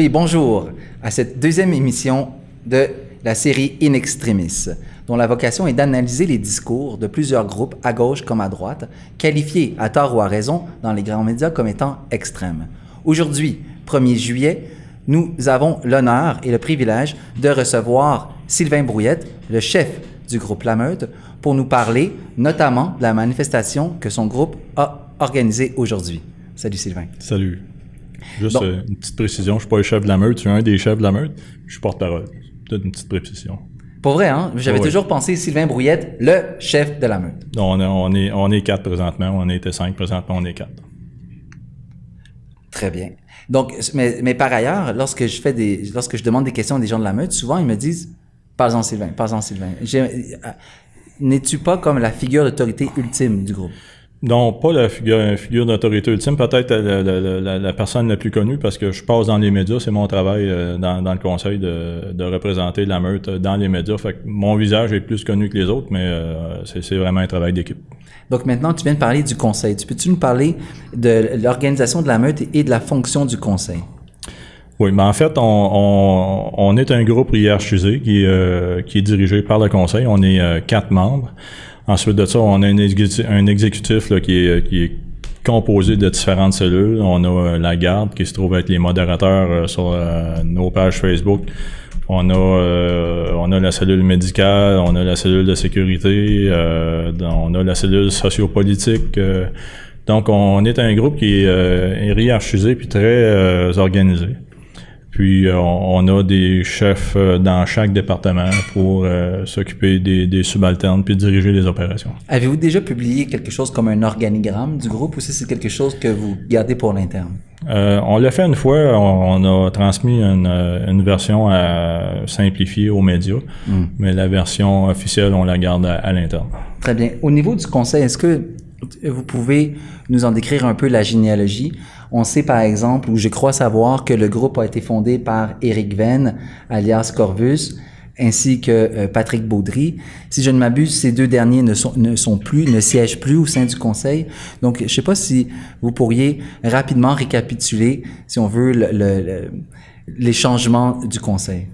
Oui, bonjour à cette deuxième émission de la série In Extremis, dont la vocation est d'analyser les discours de plusieurs groupes, à gauche comme à droite, qualifiés à tort ou à raison dans les grands médias comme étant extrêmes. Aujourd'hui, 1er juillet, nous avons l'honneur et le privilège de recevoir Sylvain Brouillette, le chef du groupe La Meute, pour nous parler notamment de la manifestation que son groupe a organisée aujourd'hui. Salut Sylvain. Salut. Juste euh, une petite précision, je ne suis pas le chef de la meute, je suis un des chefs de la meute, je suis porte-parole. Peut-être une petite précision. Pour vrai, hein? J'avais toujours pensé Sylvain Brouillette, le chef de la meute. Non, on, est, on est quatre présentement, on était cinq présentement, on est quatre. Très bien. Donc, mais, mais, par ailleurs, lorsque je fais des, lorsque je demande des questions à des gens de la meute, souvent ils me disent, parle-en Sylvain, parle-en Sylvain. Euh, n'es-tu pas comme la figure d'autorité ultime du groupe? Non, pas la figure, figure d'autorité ultime, peut-être la, personne la plus connue parce que je passe dans les médias, c'est mon travail euh, dans, le conseil de, représenter la meute dans les médias. Fait que mon visage est plus connu que les autres, mais euh, c'est vraiment un travail d'équipe. Donc maintenant, tu viens de parler du conseil. Tu peux-tu nous parler de l'organisation de la meute et de la fonction du conseil? Oui, mais en fait, on, est un groupe hiérarchisé qui, euh, qui est dirigé par le conseil. On est quatre membres. Ensuite de ça, on a un exécutif, qui, est, composé de différentes cellules. On a euh, la garde qui se trouve être les modérateurs euh, sur euh, nos pages Facebook. On a, on a la cellule médicale, on a la cellule de sécurité, on a la cellule sociopolitique. donc, on est un groupe qui est hiérarchisé puis très organisé. Puis euh, on, a des chefs euh, dans chaque département pour euh, s'occuper des, subalternes puis diriger les opérations. Avez-vous déjà publié quelque chose comme un organigramme du groupe ou c'est quelque chose que vous gardez pour l'interne? on l'a fait une fois, on, a transmis une, version à simplifier aux médias, hmm. mais la version officielle, on la garde à l'interne. Très bien. Au niveau du conseil, est-ce que vous pouvez nous en décrire un peu la généalogie? On sait par exemple, ou je crois savoir, que le groupe a été fondé par Eric Venn, alias Corvus, ainsi que euh, Patrick Baudry. Si je ne m'abuse, ces deux derniers ne sont, ne sont plus, ne siègent plus au sein du conseil. Donc, je ne sais pas si vous pourriez rapidement récapituler, si on veut, les changements du conseil.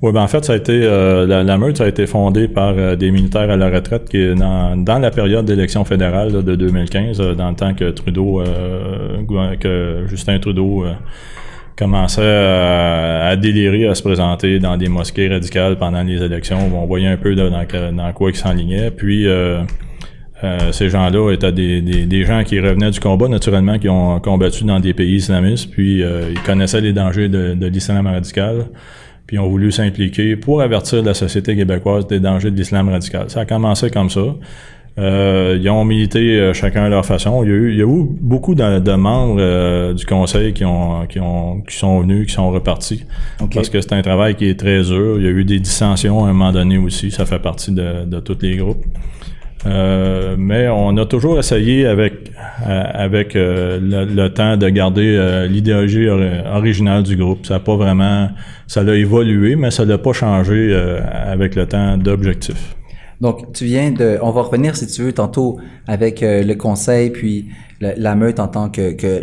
Oui, ben en fait, ça a été euh, la, meute, a été fondée par euh, des militaires à la retraite qui dans, dans la période d'élection fédérale de 2015, euh, dans le temps que Trudeau, que Justin Trudeau commençait à, délirer, à se présenter dans des mosquées radicales pendant les élections. On voyait un peu dans, dans quoi il s'enlignait. Puis ces gens-là étaient des, des, des, gens qui revenaient du combat, naturellement, qui ont combattu dans des pays islamistes, puis ils connaissaient les dangers de, de l'islam radical puis ont voulu s'impliquer pour avertir la société québécoise des dangers de l'islam radical. Ça a commencé comme ça. Euh, ils ont milité euh, chacun à leur façon. Il y a eu, il y a eu beaucoup de, membres euh, du conseil qui ont, qui ont qui sont venus, qui sont repartis. Parce que c'est un travail qui est très dur. Il y a eu des dissensions à un moment donné aussi. Ça fait partie de, de tous les groupes. Euh, mais on a toujours essayé avec euh, avec euh, le, temps de garder l'idéologie originale du groupe. Ça n'a pas vraiment, ça l'a évolué, mais ça l'a pas changé avec le temps d'objectif. Donc, tu viens de, on va revenir si tu veux tantôt avec le conseil puis la, meute en tant que, que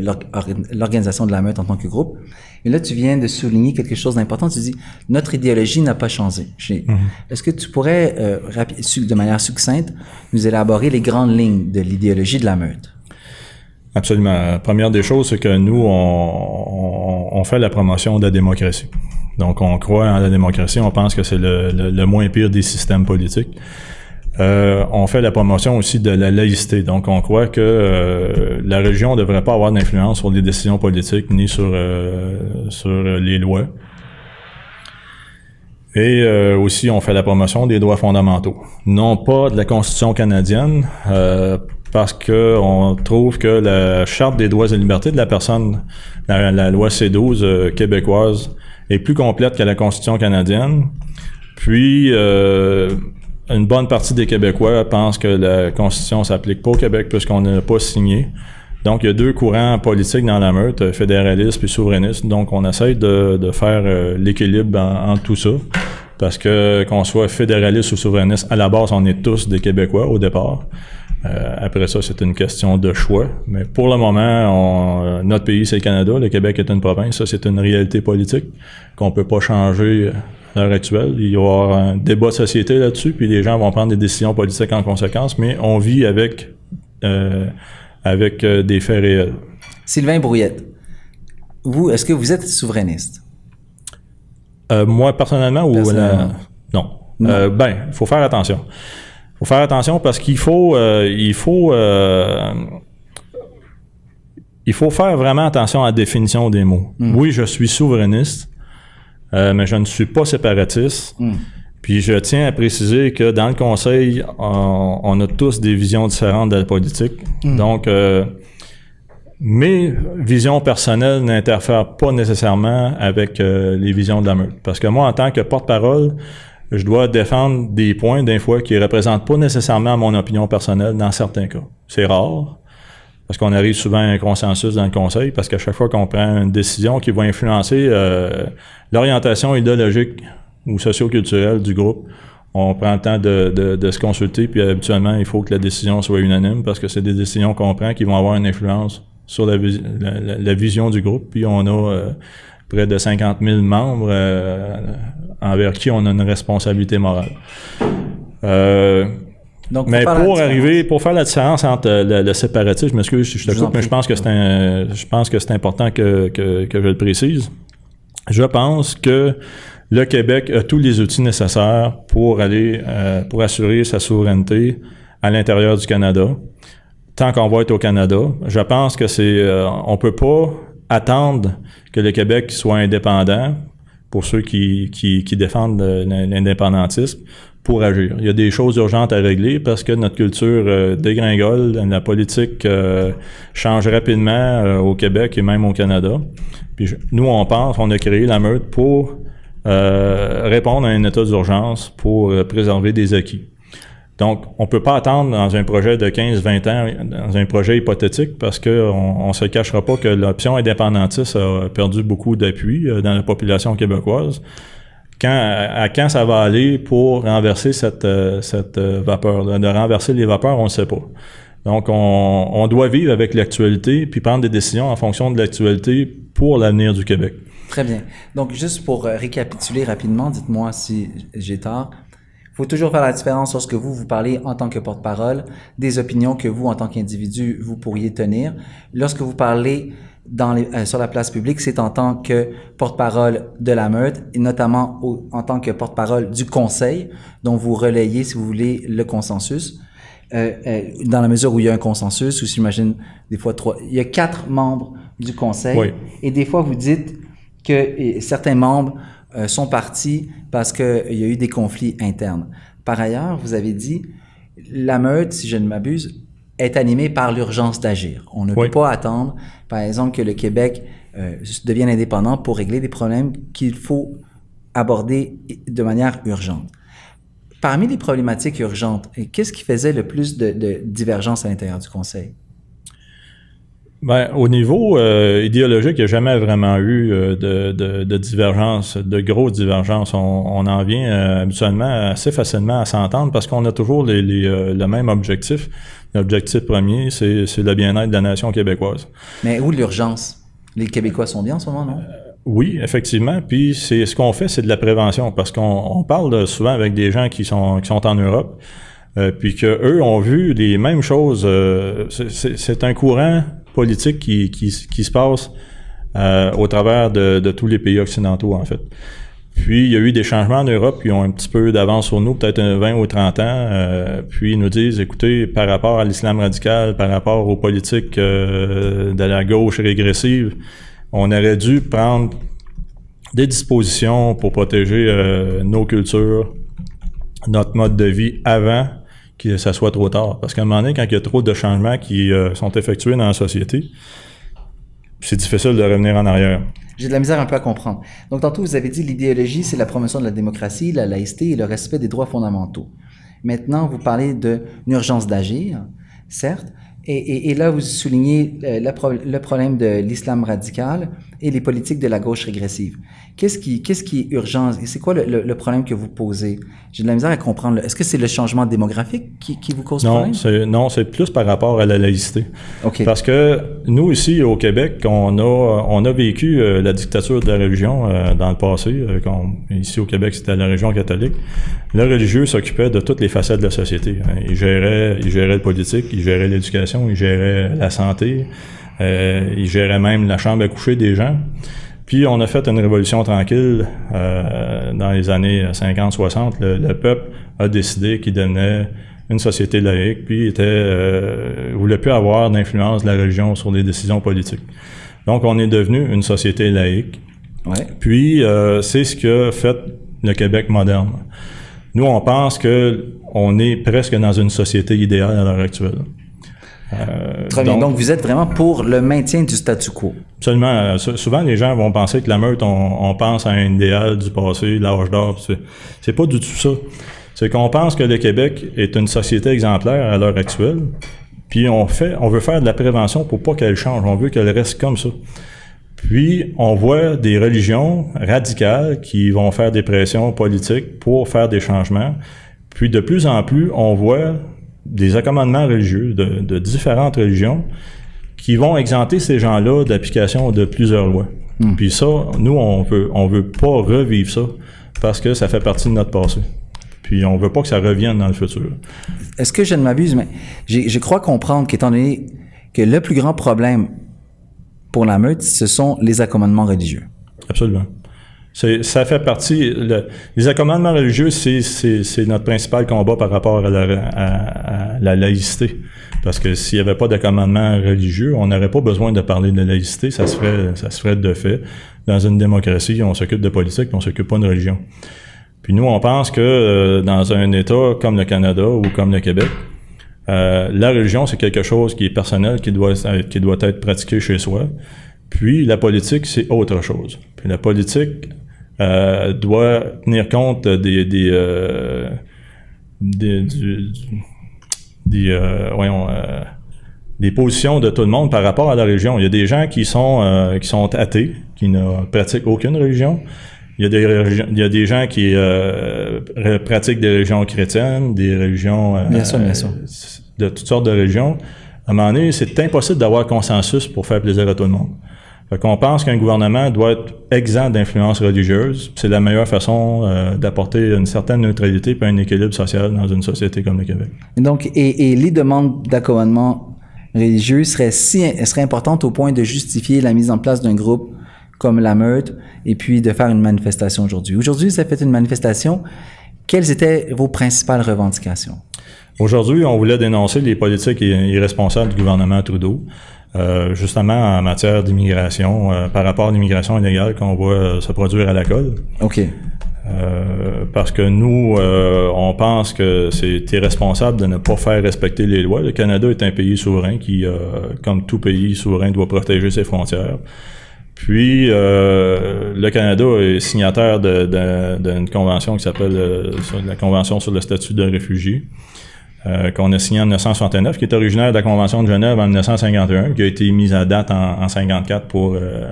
l'organisation de la meute en tant que groupe. Et là, tu viens de souligner quelque chose d'important. Tu dis, notre idéologie n'a pas changé. Mhm. Est-ce que tu pourrais, euh, de manière succincte, nous élaborer les grandes lignes de l'idéologie de la meute? Absolument. première des choses, c'est que nous, on, fait la promotion de la démocratie. Donc, on croit en la démocratie. On pense que c'est le moins pire des systèmes politiques. Euh, on fait la promotion aussi de la laïcité. Donc, on croit que euh, la religion ne devrait pas avoir d'influence sur les décisions politiques ni sur, euh, sur les lois. Et aussi, on fait la promotion des droits fondamentaux. Non pas de la Constitution canadienne, parce que on trouve que la Charte des droits et libertés de la personne, la, la loi C12 québécoise, est plus complète que la Constitution canadienne. Puis, une bonne partie des Québécois pensent que la Constitution s'applique pas au Québec puisqu'on n'a pas signé. Donc, il y a deux courants politiques dans la meute, fédéraliste et souverainiste. Donc, on essaye de, de faire euh, l'équilibre entre tout ça. Parce que qu'on soit fédéraliste ou souverainiste, à la base, on est tous des Québécois au départ. Euh, après ça, c'est une question de choix. Mais pour le moment, on, notre pays, c'est le Canada. Le Québec est une province. Ça, c'est une réalité politique qu'on peut pas changer à l'heure actuelle. Il y aura un débat de société là-dessus, puis les gens vont prendre des décisions politiques en conséquence, mais on vit avec, euh, avec euh, des faits réels. Sylvain Brouillette, vous, est-ce que vous êtes souverainiste? Euh, moi, personnellement, ou non. Euh, ben, il faut faire attention. Il faut faire attention parce qu'il faut, euh, il faut, euh, il faut faire vraiment attention à la définition des mots. Hmm. Oui, je suis souverainiste, mais je ne suis pas séparatiste. Hmm. Puis je tiens à préciser que dans le Conseil, on, a tous des visions différentes de la politique. Hmm. Donc, mes visions personnelles n'interfèrent pas nécessairement avec les visions de la meute. Parce que moi, en tant que porte-parole, je dois défendre des points, des fois, qui ne représentent pas nécessairement mon opinion personnelle dans certains cas. C'est rare, parce qu'on arrive souvent à un consensus dans le conseil, parce qu'à chaque fois qu'on prend une décision qui va influencer euh, l'orientation idéologique ou socio-culturelle du groupe, on prend le temps de, se consulter, puis habituellement, il faut que la décision soit unanime, parce que c'est des décisions qu'on prend qui vont avoir une influence sur la, vision du groupe, puis on a... Euh, près de 50 000 membres euh, envers qui on a une responsabilité morale. Euh, Donc, mais pour arriver, pour faire la différence entre le, séparatisme, je m'excuse si je te coupe, mais je pense que c'est je pense que c'est important que, que, que, je le précise. Je pense que le Québec a tous les outils nécessaires pour aller, euh, pour assurer sa souveraineté à l'intérieur du Canada. Tant qu'on va être au Canada, je pense que c'est, euh, on peut pas attendre que le Québec soit indépendant pour ceux qui, qui, qui défendent l'indépendantisme pour agir. Il y a des choses urgentes à régler parce que notre culture euh, dégringole, la politique euh, change rapidement euh, au Québec et même au Canada. Puis nous, on pense, on a créé la meute pour répondre à un état d'urgence pour préserver des acquis. Donc, on peut pas attendre dans un projet de 15-20 ans, dans un projet hypothétique, parce qu'on on se cachera pas que l'option indépendantiste a perdu beaucoup d'appui euh, dans la population québécoise. À, quand ça va aller pour renverser cette, euh, euh, vapeur? De renverser les vapeurs, on ne sait pas. Donc, on, on doit vivre avec l'actualité puis prendre des décisions en fonction de l'actualité pour l'avenir du Québec. Très bien. Donc, juste pour récapituler rapidement, dites-moi si j'ai tort. Faut toujours faire la différence lorsque vous, vous parlez en tant que porte-parole des opinions que vous, en tant qu'individu, vous pourriez tenir. Lorsque vous parlez dans les, euh, sur la place publique, c'est en tant que porte-parole de la meute et notamment en tant que porte-parole du conseil dont vous relayez, si vous voulez, le consensus. Euh, euh, dans la mesure où il y a un consensus, ou j'imagine des fois trois, il y a quatre membres du conseil, et des fois vous dites que certains membres euh, sont partis parce qu'il y a eu des conflits internes. Par ailleurs, vous avez dit, la meute, si je ne m'abuse, est animée par l'urgence d'agir. On ne peut pas attendre, par exemple, que le Québec euh, devienne indépendant pour régler des problèmes qu'il faut aborder de manière urgente. Parmi les problématiques urgentes, qu'est-ce qui faisait le plus de, de divergence à l'intérieur du Conseil? Ben, au niveau euh, idéologique, il n'y a jamais vraiment eu euh, de, de, de, divergence, de grosses divergences. On, on en vient euh, habituellement assez facilement à s'entendre parce qu'on a toujours les, les, le même objectif. L'objectif premier, c'est, le bien-être de la nation québécoise. Mais où l'urgence? Les Québécois sont bien en ce moment, non? Oui, effectivement. Puis c'est ce qu'on fait, c'est de la prévention, parce qu'on on parle souvent avec des gens qui sont qui sont en Europe, euh, puis que eux ont vu les mêmes choses. c'est un courant politique qui, qui, se passe euh, au travers de, tous les pays occidentaux, en fait. Puis, il y a eu des changements en Europe qui ont un petit peu d'avance sur nous, peut-être 20 ou 30 ans. Euh, puis, ils nous disent, écoutez, par rapport à l'islam radical, par rapport aux politiques euh, de la gauche régressive, on aurait dû prendre des dispositions pour protéger nos cultures, notre mode de vie avant que ça soit trop tard. Parce qu'à un moment donné, quand il y a trop de changements qui euh, sont effectués dans la société, c'est difficile de revenir en arrière. J'ai de la misère un peu à comprendre. Donc, tantôt, vous avez dit l'idéologie, c'est la promotion de la démocratie, la laïcité et le respect des droits fondamentaux. Maintenant, vous parlez d'une urgence d'agir, certes, et, et, là, vous soulignez euh, le problème de l'islam radical et les politiques de la gauche régressive. Qu'est-ce qui, qu'est-ce qui est urgent? C'est quoi le, le, problème que vous posez? J'ai de la misère à comprendre. Est-ce que c'est le changement démographique qui, qui vous cause non, problème? C'est, non, c'est plus par rapport à la laïcité. Parce que nous, ici, au Québec, on a, on a vécu euh, la dictature de la religion euh, dans le passé. Euh, quand, ici, au Québec, c'était la religion catholique. Le religieux s'occupait de toutes les facettes de la société. Hein. Il gérait, il gérait le politique, il gérait l'éducation, il gérait la santé, il gérait même la chambre à coucher des gens. Puis on a fait une révolution tranquille euh, dans les années 50-60. Le, peuple a décidé qu'il devenait une société laïque, puis était euh, voulait plus avoir d'influence de la religion sur les décisions politiques. Donc on est devenu une société laïque. Ouais. Puis euh, c'est ce que fait le Québec moderne. Nous on pense que on est presque dans une société idéale à l'heure actuelle. Euh, Très bien. Donc, vous êtes vraiment pour le maintien du statu quo. Absolument. Euh, souvent, les gens vont penser que la meute, on, pense à un idéal du passé, l'âge d'or. C'est pas du tout ça. C'est qu'on pense que le Québec est une société exemplaire à l'heure actuelle. Puis on fait, on veut faire de la prévention pour pas qu'elle change. On veut qu'elle reste comme ça. Puis on voit des religions radicales qui vont faire des pressions politiques pour faire des changements. Puis de plus en plus, on voit des accommodements religieux de, différentes religions qui vont exempter ces gens-là d'application de plusieurs lois. Hmm. Puis ça, nous, on veut, on veut pas revivre ça parce que ça fait partie de notre passé. Puis on veut pas que ça revienne dans le futur. Est-ce que je ne m'abuse, mais je crois comprendre qu'étant donné que le plus grand problème pour la meute, ce sont les accommodements religieux. Absolument ça fait partie. les accommodements religieux, c'est notre principal combat par rapport à la, laïcité. Parce que s'il n'y avait pas d'accommodement religieux, on n'aurait pas besoin de parler de laïcité. Ça se ferait, ça se ferait de fait. Dans une démocratie, on s'occupe de politique, mais on s'occupe pas de religion. Puis nous, on pense que euh, dans un État comme le Canada ou comme le Québec, euh, la religion, c'est quelque chose qui est personnel, qui doit, qui doit être pratiqué chez soi. Puis la politique, c'est autre chose. Puis la politique, euh, doit tenir compte des des euh, des, du, des euh, voyons, euh, des positions de tout le monde par rapport à la religion. Il y a des gens qui sont euh, qui sont athées, qui ne pratiquent aucune religion. Il y a des, il y a des gens qui pratiquent des religions chrétiennes, des religions bien sûr, bien sûr. de toutes sortes de religions. À un moment donné, c'est impossible d'avoir consensus pour faire plaisir à tout le monde. Fait qu'on pense qu'un gouvernement doit être exempt d'influence religieuse. C'est la meilleure façon euh, d'apporter une certaine neutralité et un équilibre social dans une société comme le Québec. donc, et, et les demandes d'accommodement religieux seraient, si, seraient importantes au point de justifier la mise en place d'un groupe comme la Meute et puis de faire une manifestation aujourd'hui. Aujourd'hui, ça fait une manifestation. Quelles étaient vos principales revendications? Aujourd'hui, on voulait dénoncer les politiques irresponsables du gouvernement Trudeau. Euh, justement en matière d'immigration, euh, par rapport à l'immigration illégale qu'on voit euh, se produire à la colle. OK. parce que nous, on pense que c'est irresponsable de ne pas faire respecter les lois. Le Canada est un pays souverain qui, comme tout pays souverain, doit protéger ses frontières. Puis, le Canada est signataire d'une convention qui s'appelle la Convention sur le statut de réfugié. Euh, qu'on a signé en 1969, qui est originaire de la Convention de Genève en 1951, qui a été mise à date en, en 54 pour euh,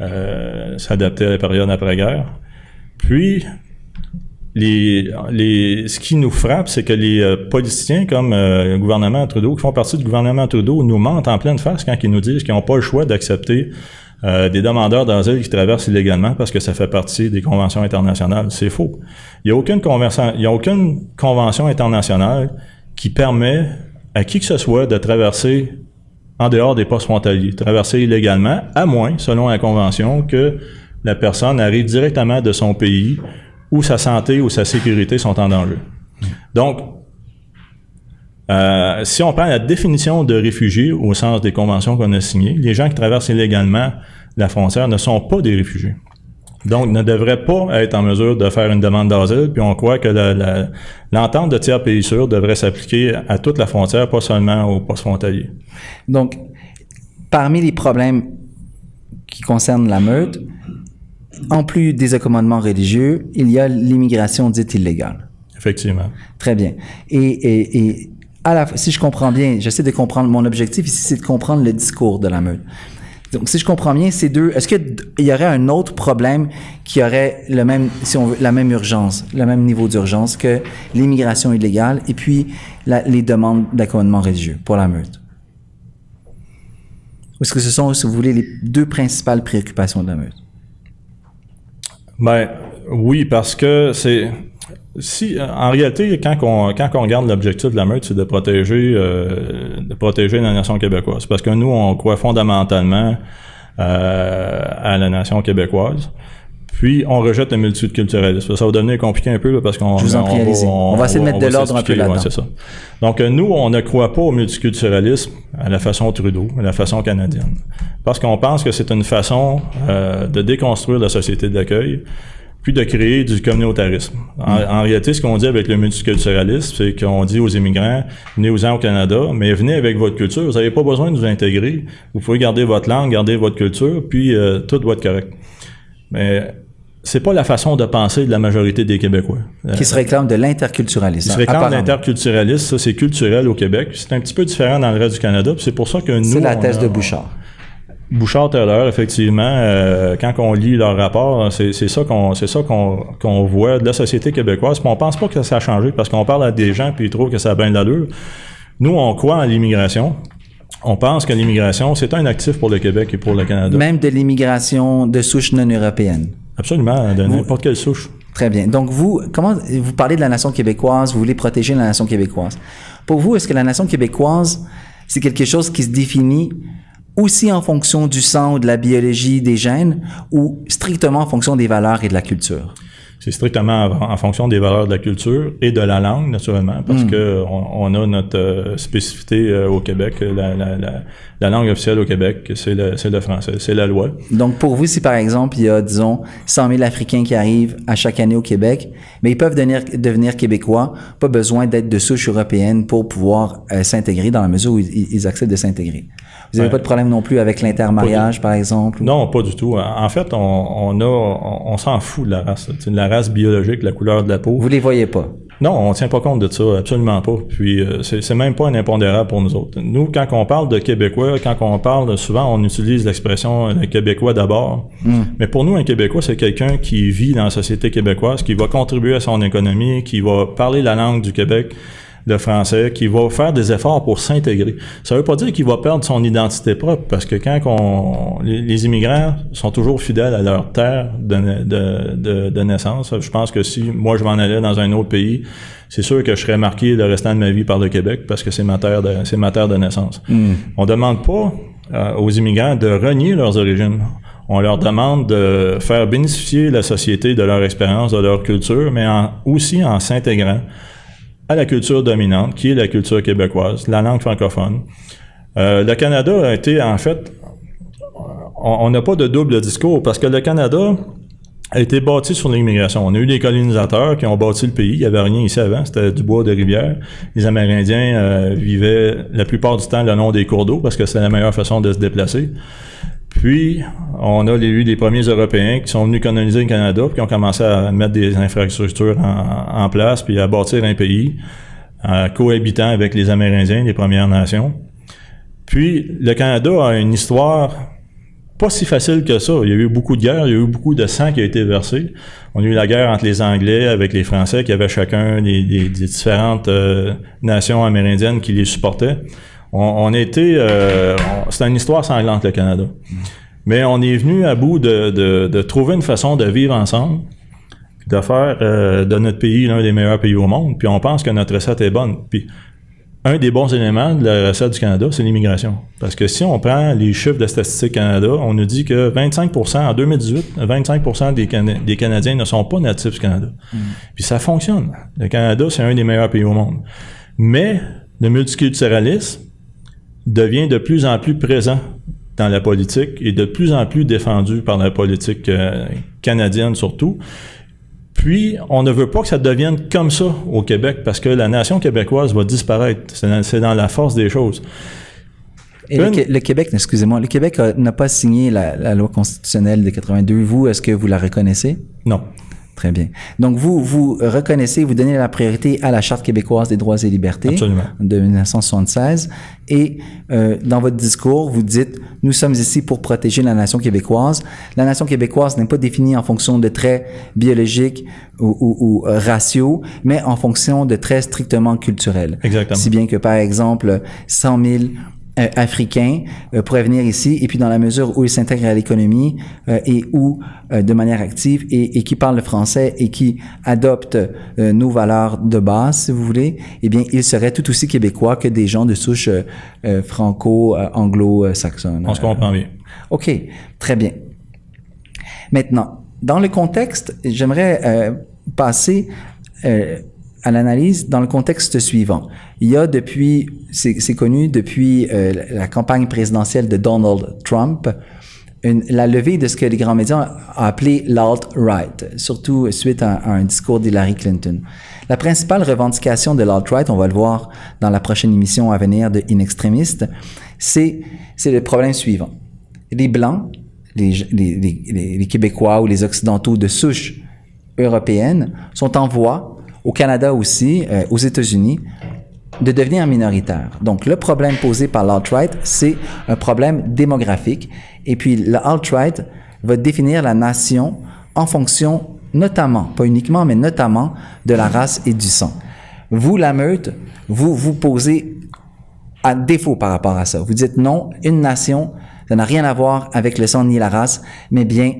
euh, s'adapter à la période après-guerre. Puis, les, les, ce qui nous frappe, c'est que les politiciens comme le gouvernement Trudeau, qui font partie du gouvernement Trudeau, nous mentent en pleine face quand ils nous disent qu'ils n'ont pas le choix d'accepter des demandeurs d'asile qui traversent illégalement parce que ça fait partie des conventions internationales. C'est faux. Il n'y a il y a aucune convention internationale qui permet à qui que ce soit de traverser en dehors des postes frontaliers, traverser illégalement, à moins, selon la Convention, que la personne arrive directement de son pays où sa santé ou sa sécurité sont en danger. Donc, euh, si on prend la définition de réfugié au sens des conventions qu'on a signées, les gens qui traversent illégalement la frontière ne sont pas des réfugiés. Donc, ne devrait pas être en mesure de faire une demande d'asile, puis on croit que l'entente de tiers pays sûrs devrait s'appliquer à toute la frontière, pas seulement aux postes frontaliers. Donc, parmi les problèmes qui concernent la meute, en plus des accommodements religieux, il y a l'immigration dite illégale. Effectivement. Très bien. Et, et, et à la, si je comprends bien, j'essaie de comprendre, mon objectif ici, c'est de comprendre le discours de la meute Donc, si je comprends bien, ces deux, est-ce qu'il y aurait un autre problème qui aurait le même, si on veut, la même urgence, le même niveau d'urgence que l'immigration illégale et puis les demandes d'accommodement religieux pour la meute? Est-ce que ce sont, si vous voulez, les deux principales préoccupations de la meute? Ben, oui, parce que c'est, si, en réalité, quand on, quand on regarde l'objectif de la meute, c'est de protéger, euh, de protéger la nation québécoise. Parce que nous, on croit fondamentalement euh, à la nation québécoise. Puis, on rejette le multiculturalisme. Ça va devenir compliqué un peu là, parce qu'on Je vous en prie, on, allez-y. On va essayer de mettre de l'ordre un peu ouais, là-dedans. ça. Donc, euh, nous, on ne croit pas au multiculturalisme à la façon Trudeau, à la façon canadienne. Parce qu'on pense que c'est une façon euh, de déconstruire la société d'accueil puis de créer du communautarisme. En, en réalité, ce qu'on dit avec le multiculturalisme, c'est qu'on dit aux immigrants, venez-vous-en au Canada, mais venez avec votre culture. Vous n'avez pas besoin de vous intégrer. Vous pouvez garder votre langue, garder votre culture, puis euh, tout va être correct. Mais c'est pas la façon de penser de la majorité des Québécois. Euh, Qui se réclament de l'interculturalisme. ils se réclament apparemment. l'interculturalisme, ça c'est culturel au Québec. C'est un petit peu différent dans le reste du Canada. puis C'est pour ça que nous. C'est la thèse de Bouchard. Bouchard Taylor, effectivement, euh, quand on lit leur rapport, c'est ça qu'on c'est ça qu'on qu'on voit de la société québécoise. Puis on pense pas que ça a changé parce qu'on parle à des gens puis ils trouvent que ça a bien de l'allure. Nous, on croit en l'immigration. On pense que l'immigration, c'est un actif pour le Québec et pour le Canada. Même de l'immigration de souche non européenne. Absolument, de n'importe quelle souche. Très bien. Donc vous, comment vous parlez de la nation québécoise, vous voulez protéger la nation québécoise. Pour vous, est-ce que la nation québécoise, c'est quelque chose qui se définit aussi en fonction du sang ou de la biologie des gènes ou strictement en fonction des valeurs et de la culture? C'est strictement en, en fonction des valeurs de la culture et de la langue, naturellement, parce que on, on a notre euh, spécificité euh, au Québec. La, la, la, la langue officielle au Québec, c'est le, le français, c'est la loi. Donc pour vous, si par exemple, il y a, disons, 100 000 Africains qui arrivent à chaque année au Québec, mais ils peuvent devenir, devenir québécois, pas besoin d'être de souche européenne pour pouvoir euh, s'intégrer dans la mesure où ils, ils acceptent de s'intégrer. Vous n'avez Ouais. pas de problème non plus avec l'intermariage, par exemple? ou- Non, pas du tout. En fait, on, on s'en fout de la race. La race biologique, la couleur de la peau. Vous les voyez pas. Non, on tient pas compte de ça, absolument pas. Puis euh, c'est même pas un impondérable pour nous autres. Nous, quand on parle de Québécois, quand on parle, souvent on utilise l'expression euh, le Québécois d'abord. Mais pour nous, un Québécois, c'est quelqu'un qui vit dans la société québécoise, qui va contribuer à son économie, qui va parler la langue du Québec, le français, qui va faire des efforts pour s'intégrer. Ça veut pas dire qu'il va perdre son identité propre, parce que quand on, les, les immigrants sont toujours fidèles à leur terre de, de, de, de naissance. Je pense que si moi je m'en allais dans un autre pays, c'est sûr que je serais marqué le restant de ma vie par le Québec parce que c'est ma terre de, c'est ma terre de naissance. On demande pas euh, aux immigrants de renier leurs origines. On leur demande de faire bénéficier la société de leur expérience, de leur culture, mais en- aussi en s'intégrant à la culture dominante, qui est la culture québécoise, la langue francophone. Euh, le Canada a été, en fait, on n'a pas de double discours parce que le Canada a été bâti sur l'immigration. On a eu des colonisateurs qui ont bâti le pays. Il n'y avait rien ici avant. C'était du bois de rivière. Les Amérindiens euh, vivaient la plupart du temps le long des cours d'eau parce que c'est la meilleure façon de se déplacer. Puis, on a eu les premiers Européens qui sont venus coloniser le Canada, puis qui ont commencé à mettre des infrastructures en, place, puis à bâtir un pays, en cohabitant avec les Amérindiens, les Premières Nations. Puis, le Canada a une histoire pas si facile que ça. Il y a eu beaucoup de guerres, il y a eu beaucoup de sang qui a été versé. On a eu la guerre entre les Anglais avec les Français qui avaient chacun des différentes euh, nations amérindiennes qui les supportaient. On, on a été... euh, c'est une histoire sanglante, le Canada. Mais on est venu à bout de, de- de trouver une façon de vivre ensemble, de faire euh, de notre pays l'un des meilleurs pays au monde, puis on pense que notre recette est bonne. Puis un des bons éléments de la recette du Canada, c'est l'immigration. Parce que si on prend les chiffres de Statistique Canada, on nous dit que 25% en 2018, 25 des, Cana- des Canadiens ne sont pas natifs du Canada. Puis ça fonctionne. Le Canada, c'est un des meilleurs pays au monde. Mais le multiculturalisme devient de plus en plus présent dans la politique et de plus en plus défendu par la politique euh, canadienne surtout. Puis, on ne veut pas que ça devienne comme ça au Québec parce que la nation québécoise va disparaître. C'est dans, la force des choses. Et le, Une- Qué- le Québec, excusez-moi, le Québec n'a pas signé la, la loi constitutionnelle de 82. Vous, est-ce que vous la reconnaissez? Non. Très bien. Donc, vous, vous reconnaissez, vous donnez la priorité à la Charte québécoise des droits et libertés Absolument. de 1976. Et euh, dans votre discours, vous dites, nous sommes ici pour protéger la nation québécoise. La nation québécoise n'est pas définie en fonction de traits biologiques ou, ou, ou euh, raciaux, mais en fonction de traits strictement culturels. Exactement. Si bien que, par exemple, 100 000 euh, africains euh, pourraient venir ici et puis dans la mesure où ils s'intègrent à l'économie euh, et où euh, de manière active et, et qui parlent le français et qui adoptent euh, nos valeurs de base, si vous voulez, eh bien, ils seraient tout aussi québécois que des gens de souche euh, franco-anglo-saxonne. On se comprend bien. OK, très bien. Maintenant, dans le contexte, j'aimerais euh, passer euh, à l'analyse dans le contexte suivant. Il y a depuis, c'est connu depuis euh, la campagne présidentielle de Donald Trump, une- la levée de ce que les grands médias ont appelé l'alt-right, surtout suite à, à un discours d'Hillary Clinton. La principale revendication de l'alt-right, on va le voir dans la prochaine émission à venir de In Extremis, c'est le problème suivant. Les Blancs, les, les, les- les Québécois ou les Occidentaux de souche européenne sont en voie, au Canada aussi, euh, aux États-Unis, de devenir minoritaires. Donc, le problème posé par l'alt-right, c'est un problème démographique. Et puis, l'alt-right va définir la nation en fonction, notamment, pas uniquement, mais notamment, de la race et du sang. Vous, la meute, vous vous posez à défaut par rapport à ça. Vous dites non, une nation, ça n'a rien à voir avec le sang ni la race, mais bien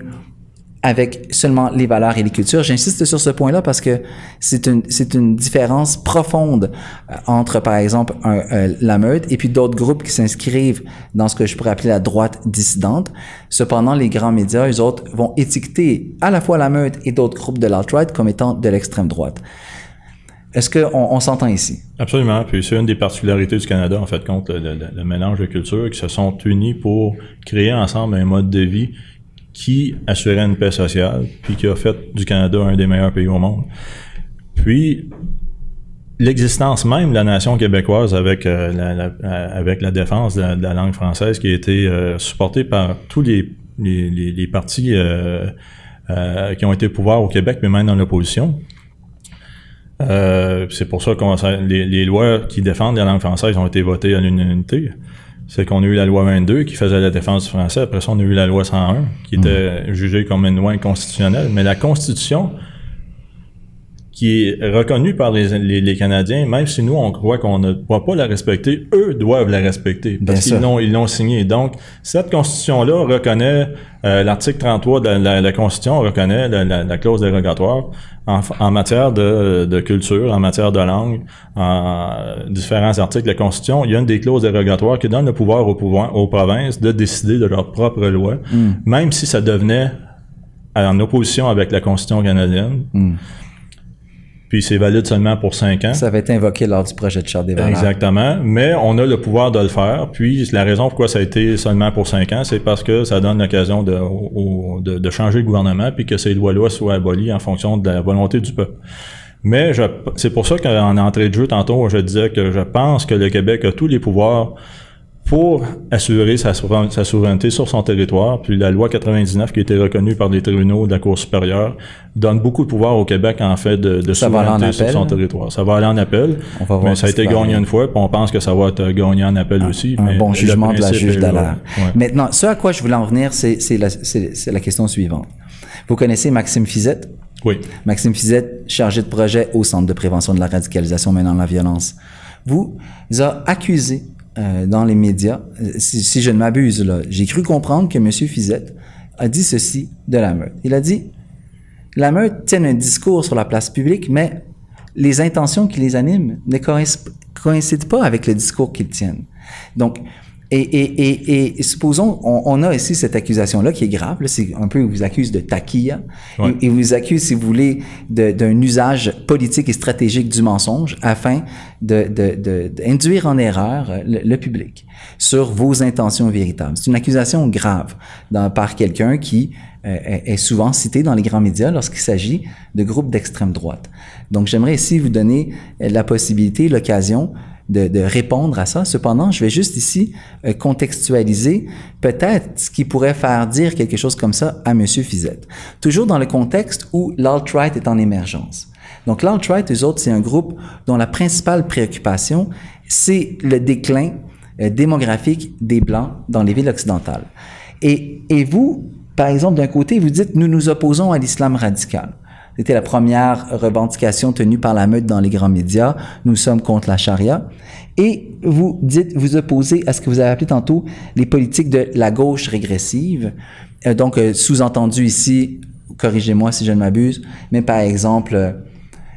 avec seulement les valeurs et les cultures. J'insiste sur ce point-là parce que c'est une, c'est une différence profonde euh, entre, par exemple, un, euh, la meute et puis d'autres groupes qui s'inscrivent dans ce que je pourrais appeler la droite dissidente. Cependant, les grands médias, eux autres, vont étiqueter à la fois la meute et d'autres groupes de l'alt-right comme étant de l'extrême droite. Est-ce qu'on on, s'entend ici? Absolument. Puis c'est une des particularités du Canada, en fait, compte le, le- le mélange de cultures qui se sont unis pour créer ensemble un mode de vie qui assurait une paix sociale, puis qui a fait du Canada un des meilleurs pays au monde. Puis l'existence même de la nation québécoise avec euh, la, euh, avec la défense de la, langue française qui a été euh, supportée par tous les les, partis qui ont été au pouvoir au Québec, mais même dans l'opposition. C'est pour ça que les, les lois qui défendent la langue française ont été votées à l'unanimité. C'est qu'on a eu la loi 22 qui faisait la défense du français. Après ça, on a eu la loi 101 qui était jugée comme une loi inconstitutionnelle. Mais la Constitution, qui est reconnue par les, les, les Canadiens, même si nous, on croit qu'on ne doit pas la respecter, eux doivent la respecter parce qu'ils l'ont ils l'ont signée. Donc, cette Constitution-là reconnaît, euh, l'article 33 de la, la- la Constitution reconnaît la, la- la clause dérogatoire en, en matière de, de culture, en matière de langue, en différents articles de la Constitution. Il y a une des clauses dérogatoires qui donne le pouvoir au pouvoir, aux provinces de décider de leur propre loi, même si ça devenait en opposition avec la Constitution canadienne. Puis c'est valide seulement pour cinq ans. Ça va être invoqué lors du projet de charte des valeurs. Exactement, mais on a le pouvoir de le faire. Puis la raison pourquoi ça a été seulement pour cinq ans, c'est parce que ça donne l'occasion de, au- de, de changer le gouvernement puis que ces lois-là soient abolies en fonction de la volonté du peuple. Mais c'est pour ça qu'en entrée de jeu, tantôt, je disais que je pense que le Québec a tous les pouvoirs pour assurer sa, souver- sa souveraineté sur son territoire. Puis la loi 99, qui a été reconnue par les tribunaux de la Cour supérieure, donne beaucoup de pouvoir au Québec, en fait, de, de souveraineté sur son territoire. Ça va aller en appel. On va voir mais ça a été gagné une fois, puis on pense que ça va être gagné en appel aussi. un mais bon jugement de la juge. Dallaire. Ouais. Maintenant, ce à quoi je voulais en venir, c'est la, question suivante. Vous connaissez Maxime Fizette? Oui. Maxime Fizette, chargé de projet au Centre de prévention de la radicalisation menant la violence, vous a accusé euh, dans les médias, euh, si, si je ne m'abuse, là, j'ai cru comprendre que M. Fizette a dit ceci de la meute. Il a dit La meute tient un discours sur la place publique, mais les intentions qui les animent ne coïnc- coïncident pas avec le discours qu'ils tiennent. Donc, et, et, et, et supposons, on, on a ici cette accusation-là qui est grave. C'est un peu, vous accuse de taquilla. Ouais. Il vous accuse, si vous voulez, d'un usage politique et stratégique du mensonge afin de, de, de- d'induire en erreur le, le public sur vos intentions véritables. C'est une accusation grave dans- par quelqu'un qui euh, est souvent cité dans les grands médias lorsqu'il s'agit de groupes d'extrême droite. Donc, j'aimerais ici vous donner la possibilité, l'occasion de, répondre à ça. Cependant, je vais juste ici euh, contextualiser peut-être ce qui pourrait faire dire quelque chose comme ça à M. Fizette. Toujours dans le contexte où l'alt-right est en émergence. Donc l'alt-right, eux autres, c'est un groupe dont la principale préoccupation, c'est le déclin euh, démographique des Blancs dans les villes occidentales. Et, et vous, par exemple, d'un côté, vous dites, nous nous opposons à l'islam radical. C'était la première revendication tenue par la meute dans les grands médias. Nous sommes contre la charia. Et vous dites, vous opposez à ce que vous avez appelé tantôt les politiques de la gauche régressive. Euh, donc, euh, sous-entendu ici, corrigez-moi si je ne m'abuse, mais par exemple, euh,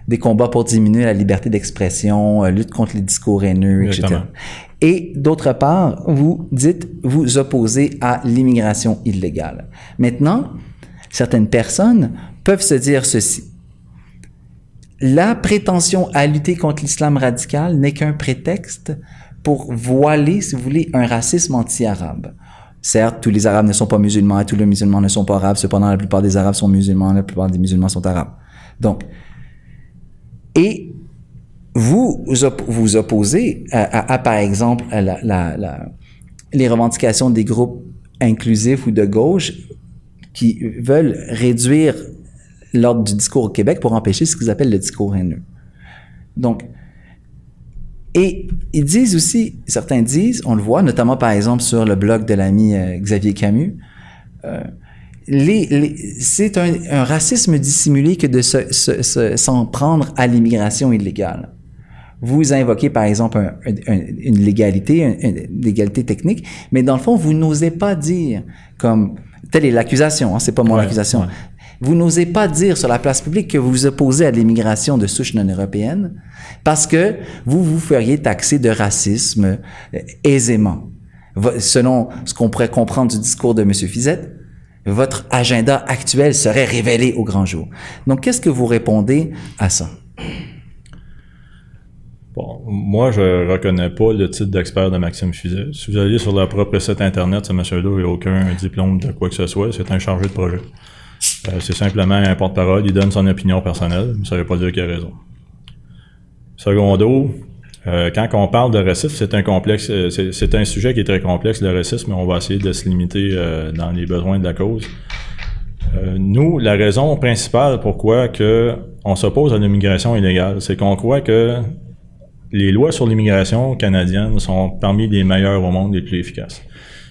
des combats pour diminuer la liberté d'expression, lutte contre les discours haineux, etc. Et d'autre part, vous dites vous opposez à l'immigration illégale. Maintenant, certaines personnes peuvent se dire ceci. La prétention à lutter contre l'islam radical n'est qu'un prétexte pour voiler, si vous voulez, un racisme anti-arabe. Certes, tous les Arabes ne sont pas musulmans et tous les musulmans ne sont pas arabes. Cependant, la plupart des Arabes sont musulmans, la plupart des musulmans sont arabes. Donc, et vous vous opposez à, par exemple, les revendications des groupes inclusifs ou de gauche qui veulent réduire l'ordre du discours au Québec pour empêcher ce qu'ils appellent le discours haineux. Donc, et ils disent aussi, certains disent, on le voit, notamment par exemple sur le blog de l'ami euh, Xavier Camus, euh, c'est un, racisme dissimulé que de s'en prendre à l'immigration illégale. Vous invoquez par exemple une légalité, une, légalité technique, mais dans le fond, vous n'osez pas dire comme telle est l'accusation, hein, c'est pas mon accusation. Vous n'osez pas dire sur la place publique que vous vous opposez à l'immigration de souche non européenne parce que vous vous feriez taxer de racisme euh, aisément. Selon ce qu'on pourrait comprendre du discours de M. Fizette, votre agenda actuel serait révélé au grand jour. Donc, qu'est-ce que vous répondez à ça? Bon, moi, je reconnais pas le titre d'expert de Maxime Fizet. Si vous allez sur leur propre site Internet, ce monsieur-là n'a aucun diplôme de quoi que ce soit. C'est un chargé de projet. Euh, c'est simplement un porte-parole, il donne son opinion personnelle, mais ça ne veut pas dire qu'il a raison. Secondo, euh, quand on parle de racisme, c'est un complexe, euh, c'est un sujet qui est très complexe, le racisme, mais on va essayer de se limiter dans les besoins de la cause. nous, la raison principale pourquoi que on s'oppose à l'immigration illégale, c'est qu'on croit que les lois sur l'immigration canadienne sont parmi les meilleures au monde, les plus efficaces.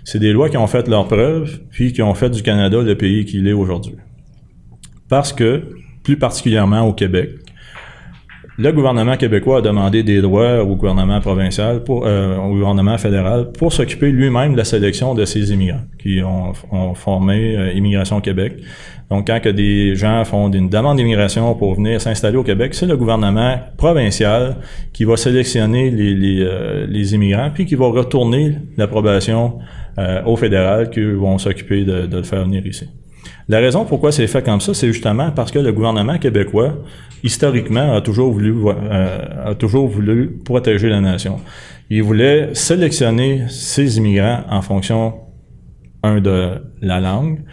C'est des lois qui ont fait leurs preuves, puis qui ont fait du Canada le pays qu'il est aujourd'hui. Parce que, plus particulièrement au Québec, le gouvernement québécois a demandé des droits au gouvernement provincial, pour, euh, au gouvernement fédéral, pour s'occuper lui-même de la sélection de ces immigrants qui ont, formé euh, Immigration Québec. Donc, quand que des gens font une demande d'immigration pour venir s'installer au Québec, c'est le gouvernement provincial qui va sélectionner les, les, euh, les immigrants, puis qui va retourner l'approbation au fédéral qui vont s'occuper de, de le faire venir ici. La raison pourquoi c'est fait comme ça, c'est justement parce que le gouvernement québécois, historiquement, a toujours voulu, euh, a toujours voulu protéger la nation. Il voulait sélectionner ses immigrants en fonction, un, de la langue,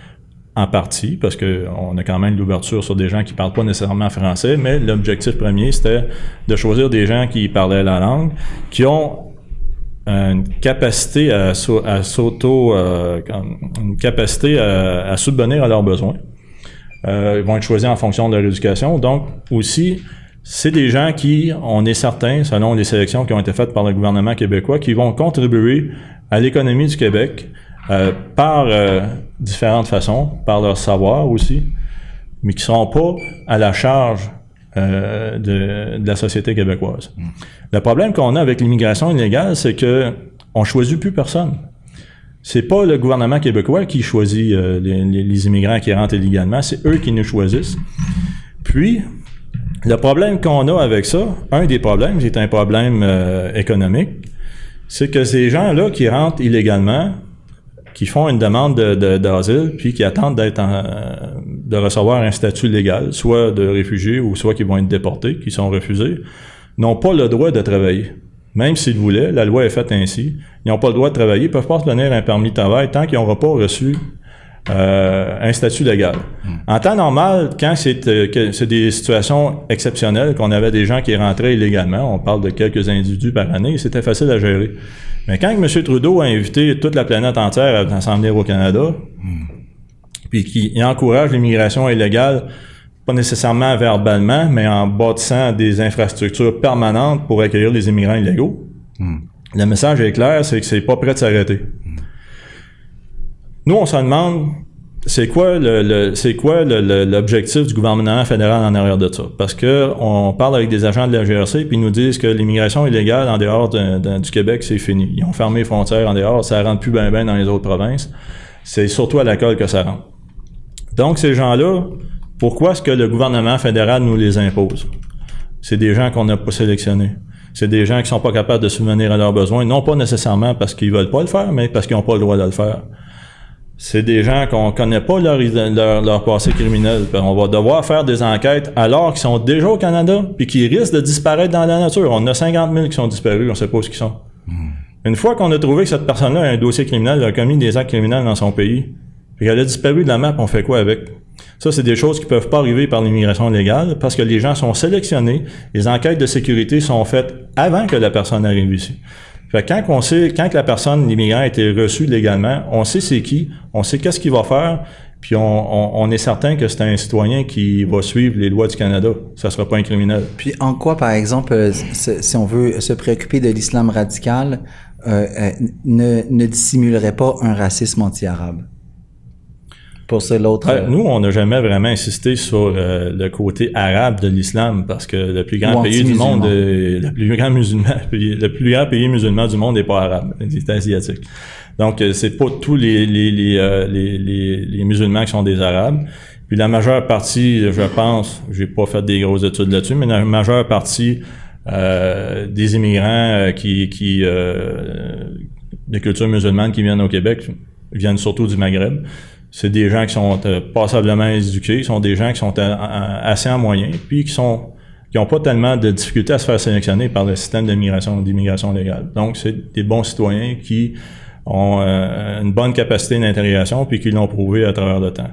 en partie, parce qu'on a quand même l'ouverture sur des gens qui parlent pas nécessairement français, mais l'objectif premier, c'était de choisir des gens qui parlaient la langue, qui ont une capacité à, s'auto, euh, une capacité à, à, subvenir à leurs besoins. Euh, ils vont être choisis en fonction de leur éducation. Donc, aussi, c'est des gens qui, on est certain, selon les sélections qui ont été faites par le gouvernement québécois, qui vont contribuer à l'économie du Québec euh, par euh, différentes façons, par leur savoir aussi, mais qui ne seront pas à la charge euh, de, de, la société québécoise. Mm. Le problème qu'on a avec l'immigration illégale, c'est que on choisit plus personne. C'est pas le gouvernement québécois qui choisit euh, les, les, immigrants qui rentrent illégalement, c'est eux qui nous choisissent. Puis, le problème qu'on a avec ça, un des problèmes, c'est un problème euh, économique, c'est que ces gens-là qui rentrent illégalement, qui font une demande d'asile, de, puis qui attendent d'être de recevoir un statut légal, soit de réfugiés ou soit qui vont être déportés, qui sont refusés, n'ont pas le droit de travailler. Même s'ils voulaient, la loi est faite ainsi. Ils n'ont pas le droit de travailler, ils peuvent pas se donner un permis de travail tant qu'ils n'auront pas reçu euh, un statut légal. En temps normal, quand c'est euh, c'est des situations exceptionnelles, qu'on avait des gens qui rentraient illégalement, on parle de quelques individus par année, c'était facile à gérer. Mais quand M. Trudeau a invité toute la planète entière à s'en venir au Canada, puis qui encourage l'immigration illégale, pas nécessairement verbalement, mais en bâtissant des infrastructures permanentes pour accueillir les immigrants illégaux, le message est clair, c'est que c'est pas prêt de s'arrêter. Nous, on se demande, c'est quoi le, c'est quoi l'objectif du gouvernement fédéral en arrière de ça? Parce que on parle avec des agents de la GRC puis ils nous disent que l'immigration illégale en dehors du Québec c'est fini. Ils ont fermé les frontières en dehors, ça rentre plus bien bien dans les autres provinces. C'est surtout à l'école que ça rentre. Donc ces gens-là, pourquoi est-ce que le gouvernement fédéral nous les impose? C'est des gens qu'on n'a pas sélectionnés. C'est des gens qui sont pas capables de subvenir à leurs besoins, non pas nécessairement parce qu'ils veulent pas le faire, mais parce qu'ils n'ont pas le droit de le faire c'est des gens qu'on connaît pas leur, leur, passé criminel. On va devoir faire des enquêtes alors qu'ils sont déjà au Canada puis qui risquent de disparaître dans la nature. On a 50 000 qui sont disparus, on sait pas où ils sont. Hmm. Une fois qu'on a trouvé que cette personne-là a un dossier criminel, a commis des actes criminels dans son pays, puis qu'elle a disparu de la map, on fait quoi avec? Ça, c'est des choses qui peuvent pas arriver par l'immigration légale parce que les gens sont sélectionnés, les enquêtes de sécurité sont faites avant que la personne arrive ici. Fait quand on sait, quand la personne, l'immigrant, a été reçu légalement, on sait c'est qui, on sait qu'est-ce qu'il va faire, puis on, est certain que c'est un citoyen qui va suivre les lois du Canada. Ça sera pas un criminel. Puis en quoi, par exemple, euh, si on veut se préoccuper de l'islam radical, euh, euh, ne, ne dissimulerait pas un racisme anti-arabe? L'autre. Euh, nous, on n'a jamais vraiment insisté sur euh, le côté arabe de l'islam parce que le plus grand pays du monde, le plus grand musulman, le plus grand pays musulman du monde n'est pas arabe, c'est asiatique. Donc, euh, c'est pas tous les les, les, les, musulmans qui sont des arabes. Puis la majeure partie, je pense, j'ai pas fait des grosses études là-dessus, mais la majeure partie des immigrants qui, qui de culture musulmane qui viennent au Québec viennent surtout du Maghreb c'est des gens qui sont euh, passablement éduqués, sont des gens qui sont euh, assez en moyen, puis qui sont qui n'ont pas tellement de difficultés à se faire sélectionner par le système d'immigration d'immigration légale. Donc, c'est des bons citoyens qui ont euh, une bonne capacité d'intégration puis qui l'ont prouvé à travers le temps.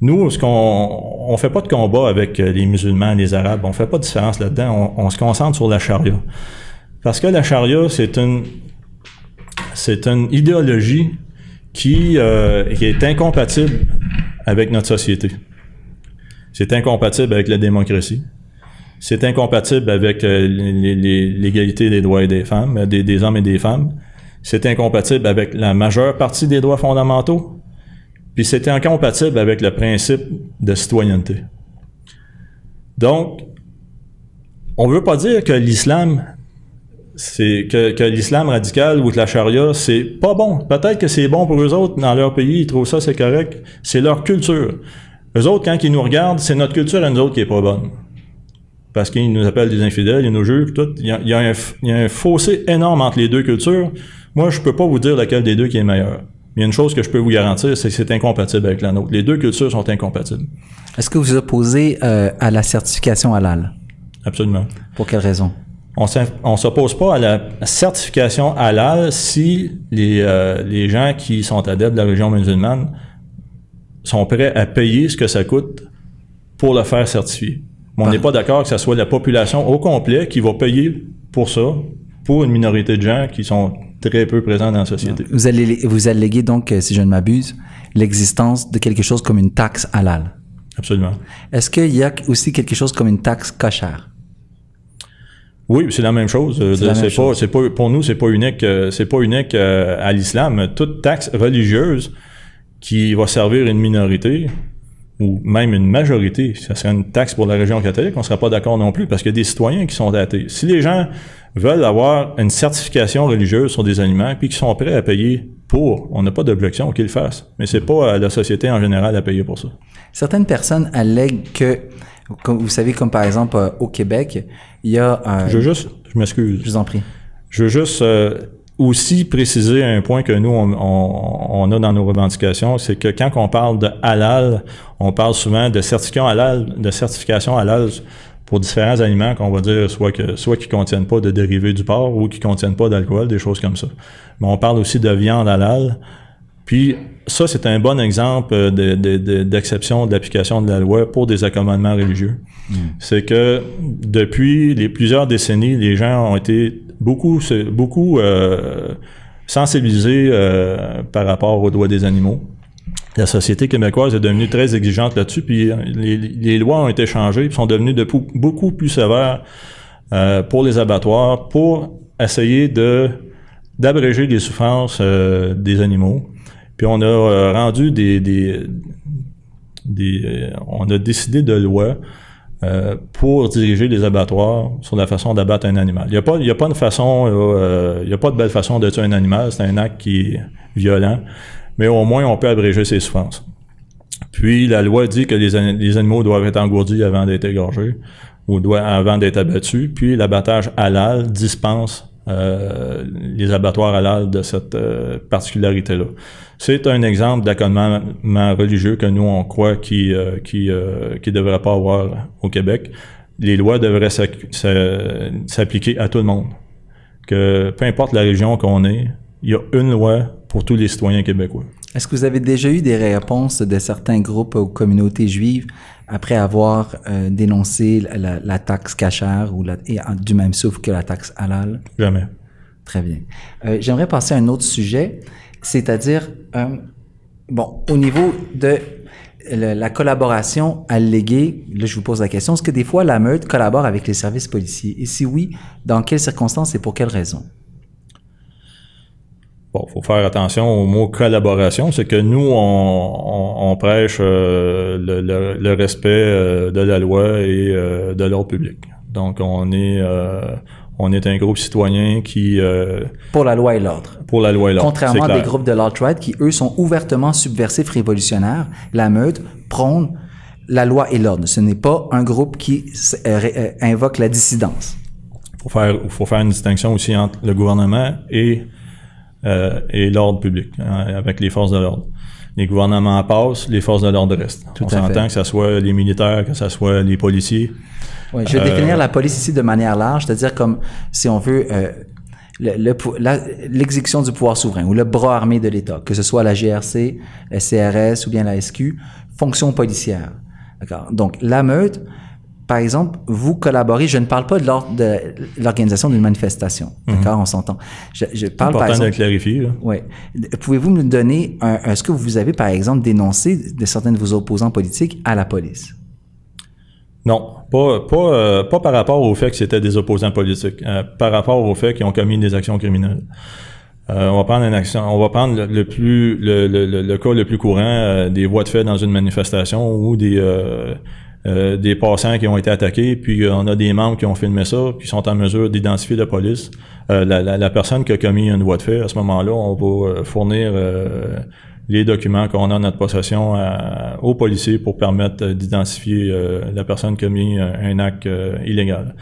Nous, ce qu'on on fait pas de combat avec les musulmans, les arabes, on fait pas de différence là-dedans. On, on, se concentre sur la charia, parce que la charia, c'est une c'est une idéologie euh, qui, est incompatible avec notre société. C'est incompatible avec la démocratie. C'est incompatible avec euh, l'égalité des droits et des femmes, euh, des, des hommes et des femmes. C'est incompatible avec la majeure partie des droits fondamentaux. Puis c'est incompatible avec le principe de citoyenneté. Donc, on ne veut pas dire que l'islam c'est que, que l'islam radical ou que la charia, c'est pas bon. Peut-être que c'est bon pour eux autres dans leur pays, ils trouvent ça c'est correct. C'est leur culture. Eux autres, quand ils nous regardent, c'est notre culture à nous autres qui est pas bonne. Parce qu'ils nous appellent des infidèles, ils nous jugent, tout. Il y, a, il, y a un, il y, a, un, fossé énorme entre les deux cultures. Moi, je peux pas vous dire laquelle des deux qui est meilleure. Il y a une chose que je peux vous garantir, c'est que c'est incompatible avec la nôtre. Les deux cultures sont incompatibles. Est-ce que vous vous opposez euh, à la certification halal? Absolument. Pour quelle raison? On ne s'oppose pas à la certification halal si les, euh, les gens qui sont adeptes de la religion musulmane sont prêts à payer ce que ça coûte pour le faire certifier. Mais on n'est pas d'accord que ce soit la population au complet qui va payer pour ça, pour une minorité de gens qui sont très peu présents dans la société. Vous, allez, vous alléguez donc, euh, si je ne m'abuse, l'existence de quelque chose comme une taxe halal. Absolument. Est-ce qu'il y a aussi quelque chose comme une taxe cochère? Oui, c'est la même chose. Euh, c'est pas, c'est pas, pour nous, c'est pas unique, euh, c'est pas unique euh, à l'islam. Toute taxe religieuse qui va servir une minorité ou même une majorité, ça serait une taxe pour la région catholique, on serait pas d'accord non plus parce qu'il y a des citoyens qui sont athées. Si les gens veulent avoir une certification religieuse sur des aliments puis qui sont prêts à payer pour, on n'a pas d'objection qu'ils le fassent. Mais c'est pas à la société en général à payer pour ça. Certaines personnes allèguent que comme, vous savez, comme par exemple euh, au Québec, il y a un... Je veux juste, je m'excuse. Je vous en prie. Je veux juste euh, aussi préciser un point que nous, on, on, a dans nos revendications, c'est que quand on parle de halal, on parle souvent de certification halal, de certification halal pour différents aliments qu'on va dire soit que soit qui contiennent pas de dérivés du porc ou qui contiennent pas d'alcool, des choses comme ça. Mais on parle aussi de viande halal Puis ça, c'est un bon exemple euh, d'exception de, l'application de la loi pour des accommodements religieux. Hmm. C'est que depuis les plusieurs décennies, les gens ont été beaucoup, beaucoup euh, sensibilisés euh, par rapport aux droits des animaux. La société québécoise est devenue très exigeante là-dessus, puis les, lois ont été changées, puis sont devenues de, beaucoup plus sévères pour les abattoirs, pour essayer de d'abréger les souffrances des animaux. Puis on a euh, rendu des, des, euh, on a décidé de loi euh, pour diriger les abattoirs sur la façon d'abattre un animal. Il n'y a pas, il y a pas une façon, il y a pas de belle façon de tuer un animal. C'est un acte qui est violent, mais au moins on peut abréger ses souffrances. Puis la loi dit que les, animaux doivent être engourdis avant d'être égorgés ou avant d'être abattus. Puis l'abattage halal dispense euh, les abattoirs halal de cette euh, particularité-là. C'est un exemple d'accommodement religieux que nous, on croit qui euh, qui, qui devrait pas avoir au Québec. Les lois devraient s'appliquer à tout le monde. Que peu importe la région qu'on est, il y a une loi pour tous les citoyens québécois. Est-ce que vous avez déjà eu des réponses de certains groupes ou communautés juives après avoir euh, dénoncé la, taxe cachère ou la, et du même souffle que la taxe halal? Jamais. Très bien. Euh, j'aimerais passer à un autre sujet, c'est-à-dire, euh, bon, au niveau de la collaboration alléguée, là je vous pose la question, est-ce que des fois la meute collabore avec les services policiers? Et si oui, dans quelles circonstances et pour quelles raisons? Bon, faut faire attention au mot collaboration, c'est que nous, on, prêche euh, le, respect euh, de la loi et euh, de l'ordre public. Donc, on est, on est un groupe citoyen qui... pour la loi et l'ordre. Pour la loi et l'ordre, Contrairement à des groupes de l'alt-right qui, eux, sont ouvertement subversifs, révolutionnaires, la meute prône la loi et l'ordre. Ce n'est pas un groupe qui invoque la dissidence. Il faut faire, faut faire une distinction aussi entre le gouvernement et euh, et l'ordre public, hein, avec les forces de l'ordre. Les gouvernements passent, les forces de l'ordre restent. Tout On s'entend que ce soit les militaires, que ce soit les policiers. Oui, je vais définir euh, la police ici de manière large, c'est-à-dire comme, si on veut, euh, l'exécution du pouvoir souverain ou le bras armé de l'État, que ce soit la GRC, la CRS ou bien la SQ, fonction policière. D'accord? Donc, la meute, par exemple, vous collaborez, je ne parle pas de l'organisation d'une manifestation, mhm. d'accord, on s'entend. Je, je parle par exemple... de clarifier. Oui. Pouvez-vous me donner, est-ce que vous avez par exemple dénoncé de certains de vos opposants politiques à la police? Non, pas, pas, euh, pas par rapport au fait que c'était des opposants politiques, euh, par rapport au fait qu'ils ont commis des actions criminelles. Euh, on va prendre une action, on va prendre le, plus le, le, le, cas le plus courant des voies de fait dans une manifestation ou des euh, des passants qui ont été attaqués, puis euh, on a des membres qui ont filmé ça, puis sont en mesure d'identifier la police. Euh, la, personne qui a commis une voie de fait, à ce moment-là, on va fournir les documents qu'on a en notre possession aux policiers pour permettre d'identifier la personne qui a commis un acte illégal.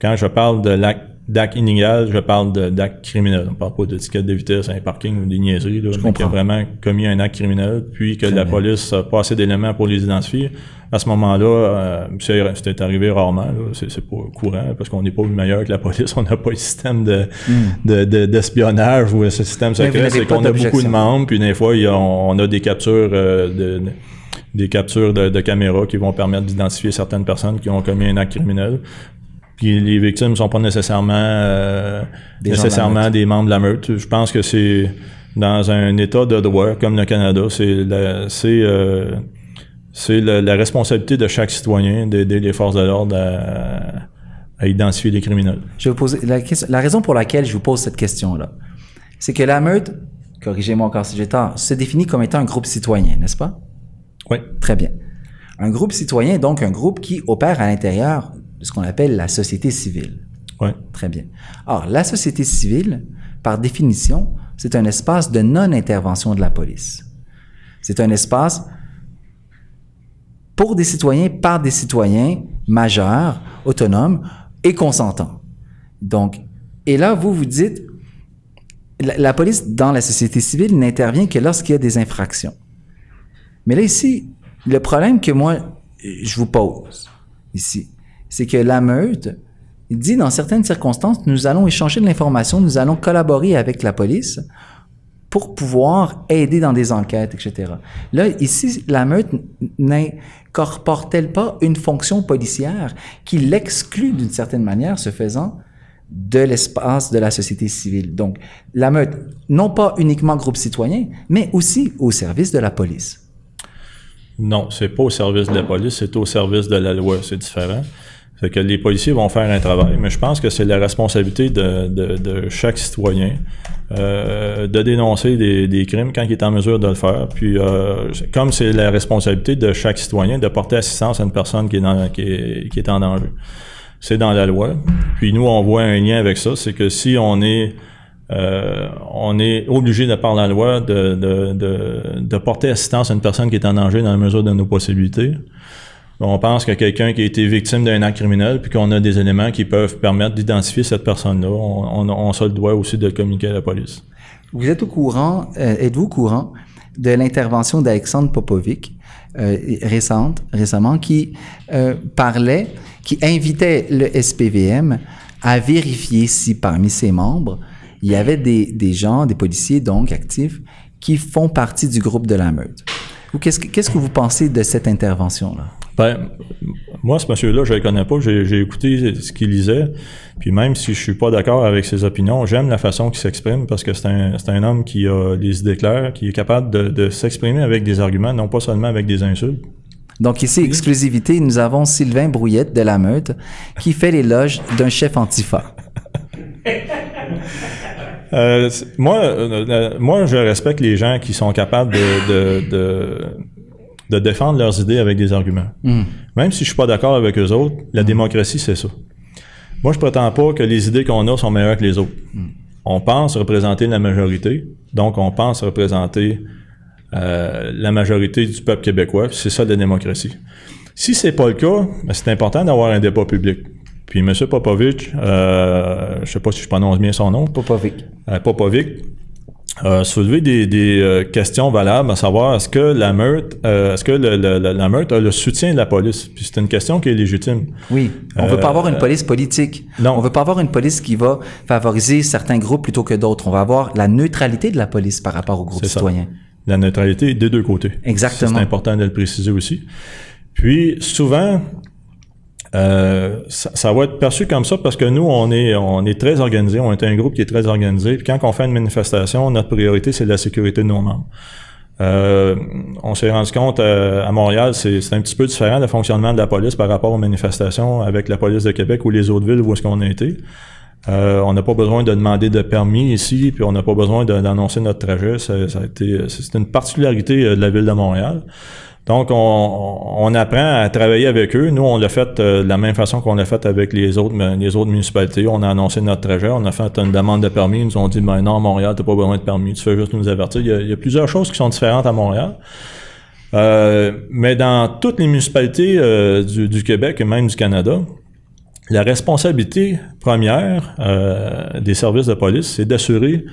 Quand je parle de l'acte d'acte illégal, je parle d'acte criminel. On parle pas d'étiquette de vitesse, un parking ou des niaiseries, là, mais qui a vraiment commis un acte criminel, puis que la police a pas assez d'éléments pour les identifier. À ce moment-là, euh, c'était arrivé rarement, c'est pas courant, parce qu'on n'est pas meilleur que la police, on n'a pas le système de hmm. d'espionnage ou ce système secret, c'est qu'on a beaucoup de membres, puis des fois, on, a des captures euh, de, des captures de, de, caméras qui vont permettre d'identifier certaines personnes qui ont commis un acte criminel. Puis les victimes ne sont pas nécessairement euh, des nécessairement des membres de la meute. Je pense que c'est dans un état de droit comme le Canada, c'est c'est euh, c'est la, responsabilité de chaque citoyen d'aider les forces de l'ordre à, identifier les criminels. Je vais vous poser la, la raison pour laquelle je vous pose cette question-là, c'est que la meute, corrigez-moi encore si j'ai tort, se définit comme étant un groupe citoyen, n'est-ce pas? Oui. Très bien. Un groupe citoyen est donc un groupe qui opère à l'intérieur de ce qu'on appelle la société civile. Oui. Très bien. Or, la société civile, par définition, c'est un espace de non-intervention de la police. C'est un espace pour des citoyens, par des citoyens majeurs, autonomes et consentants. Donc, et là, vous vous dites, la, police dans la société civile n'intervient que lorsqu'il y a des infractions. Mais là, ici, le problème que moi, je vous pose ici, c'est que la meute dit dans certaines circonstances, nous allons échanger de l'information, nous allons collaborer avec la police pour pouvoir aider dans des enquêtes, etc. Là, ici, la meute n'incorpore-t-elle pas une fonction policière qui l'exclut d'une certaine manière, ce faisant, de l'espace de la société civile? Donc, la meute, non pas uniquement groupe citoyen, mais aussi au service de la police. Non, c'est pas au service de la police, c'est au service de la loi, c'est différent. Fait que les policiers vont faire un travail, mais je pense que c'est la responsabilité de, de, chaque citoyen euh, de dénoncer des, des, crimes quand il est en mesure de le faire. Puis, euh, comme c'est la responsabilité de chaque citoyen de porter assistance à une personne qui est, dans, qui est, qui est en danger c'est dans la loi. Puis nous, on voit un lien avec ça, c'est que si on est euh, on est obligé de par la loi de, de, de, de, porter assistance à une personne qui est en danger dans la mesure de nos possibilités. On pense que quelqu'un qui a été victime d'un acte criminel, puis qu'on a des éléments qui peuvent permettre d'identifier cette personne-là, on, on, on se le doit aussi de communiquer à la police. Vous êtes au courant, euh, êtes-vous au courant de l'intervention d'Alexandre Popovic, euh, récente, récemment, qui euh, parlait qui invitait le SPVM à vérifier si parmi ses membres, il y avait des, des gens, des policiers donc actifs, qui font partie du groupe de la meute? Qu'est-ce que, qu'est-ce que vous pensez de cette intervention-là? Ben, moi, ce monsieur-là, je ne le connais pas. J'ai, écouté ce qu'il lisait. Puis même si je suis pas d'accord avec ses opinions, j'aime la façon qu'il s'exprime parce que c'est un, c'est un homme qui a des idées claires, qui est capable de, de s'exprimer avec des arguments, non pas seulement avec des insultes. Donc ici, exclusivité, nous avons Sylvain Brouillette de la Meute qui fait l'éloge d'un chef antifa. Euh, moi, euh, euh, moi, je respecte les gens qui sont capables de, de, de, défendre leurs idées avec des arguments. Hmm. Même si je suis pas d'accord avec eux autres, la hmm. démocratie, c'est ça. Moi, je prétends pas que les idées qu'on a sont meilleures que les autres. Hmm. On pense représenter la majorité, donc on pense représenter euh, la majorité du peuple québécois. C'est ça la démocratie. Si c'est pas le cas, ben, c'est important d'avoir un débat public. Puis M. Popovic, euh, je sais pas si je prononce bien son nom. Popovic. Euh, Popovic a soulevé des, des euh, questions valables, à savoir est-ce que la meute, euh, est-ce que le, la meute a le soutien de la police? Puis c'est une question qui est légitime. Oui, on veut pas avoir une police politique. Non, on veut pas avoir une police qui va favoriser certains groupes plutôt que d'autres. On va avoir la neutralité de la police par rapport aux groupes citoyens la neutralité des deux côtés. Exactement. C'est important de le préciser aussi. Puis souvent, euh, ça, va être perçu comme ça parce que nous, on est, on est très organisé, on est un groupe qui est très organisé. Puis quand on fait une manifestation, notre priorité, c'est la sécurité de nos membres. Euh, on s'est rendu compte euh, à, Montréal, c'est un petit peu différent le fonctionnement de la police par rapport aux manifestations avec la police de Québec ou les autres villes où est-ce qu'on a été. Euh, on n'a pas besoin de demander de permis ici, puis on n'a pas besoin d'annoncer notre trajet. Ça, a été, c'est une particularité euh, de la ville de Montréal. Donc, on, apprend à travailler avec eux. Nous, on l'a fait euh, de la même façon qu'on l'a fait avec les autres, municipalités. On a annoncé notre trajet, on a fait une demande de permis. Ils nous ont dit, ben non, Montréal, t'as pas besoin de permis, tu fais juste nous avertir. Il y a, plusieurs choses qui sont différentes à Montréal. mais dans toutes les municipalités du, du Québec et même du Canada, la responsabilité première euh, des services de police, c'est d'assurer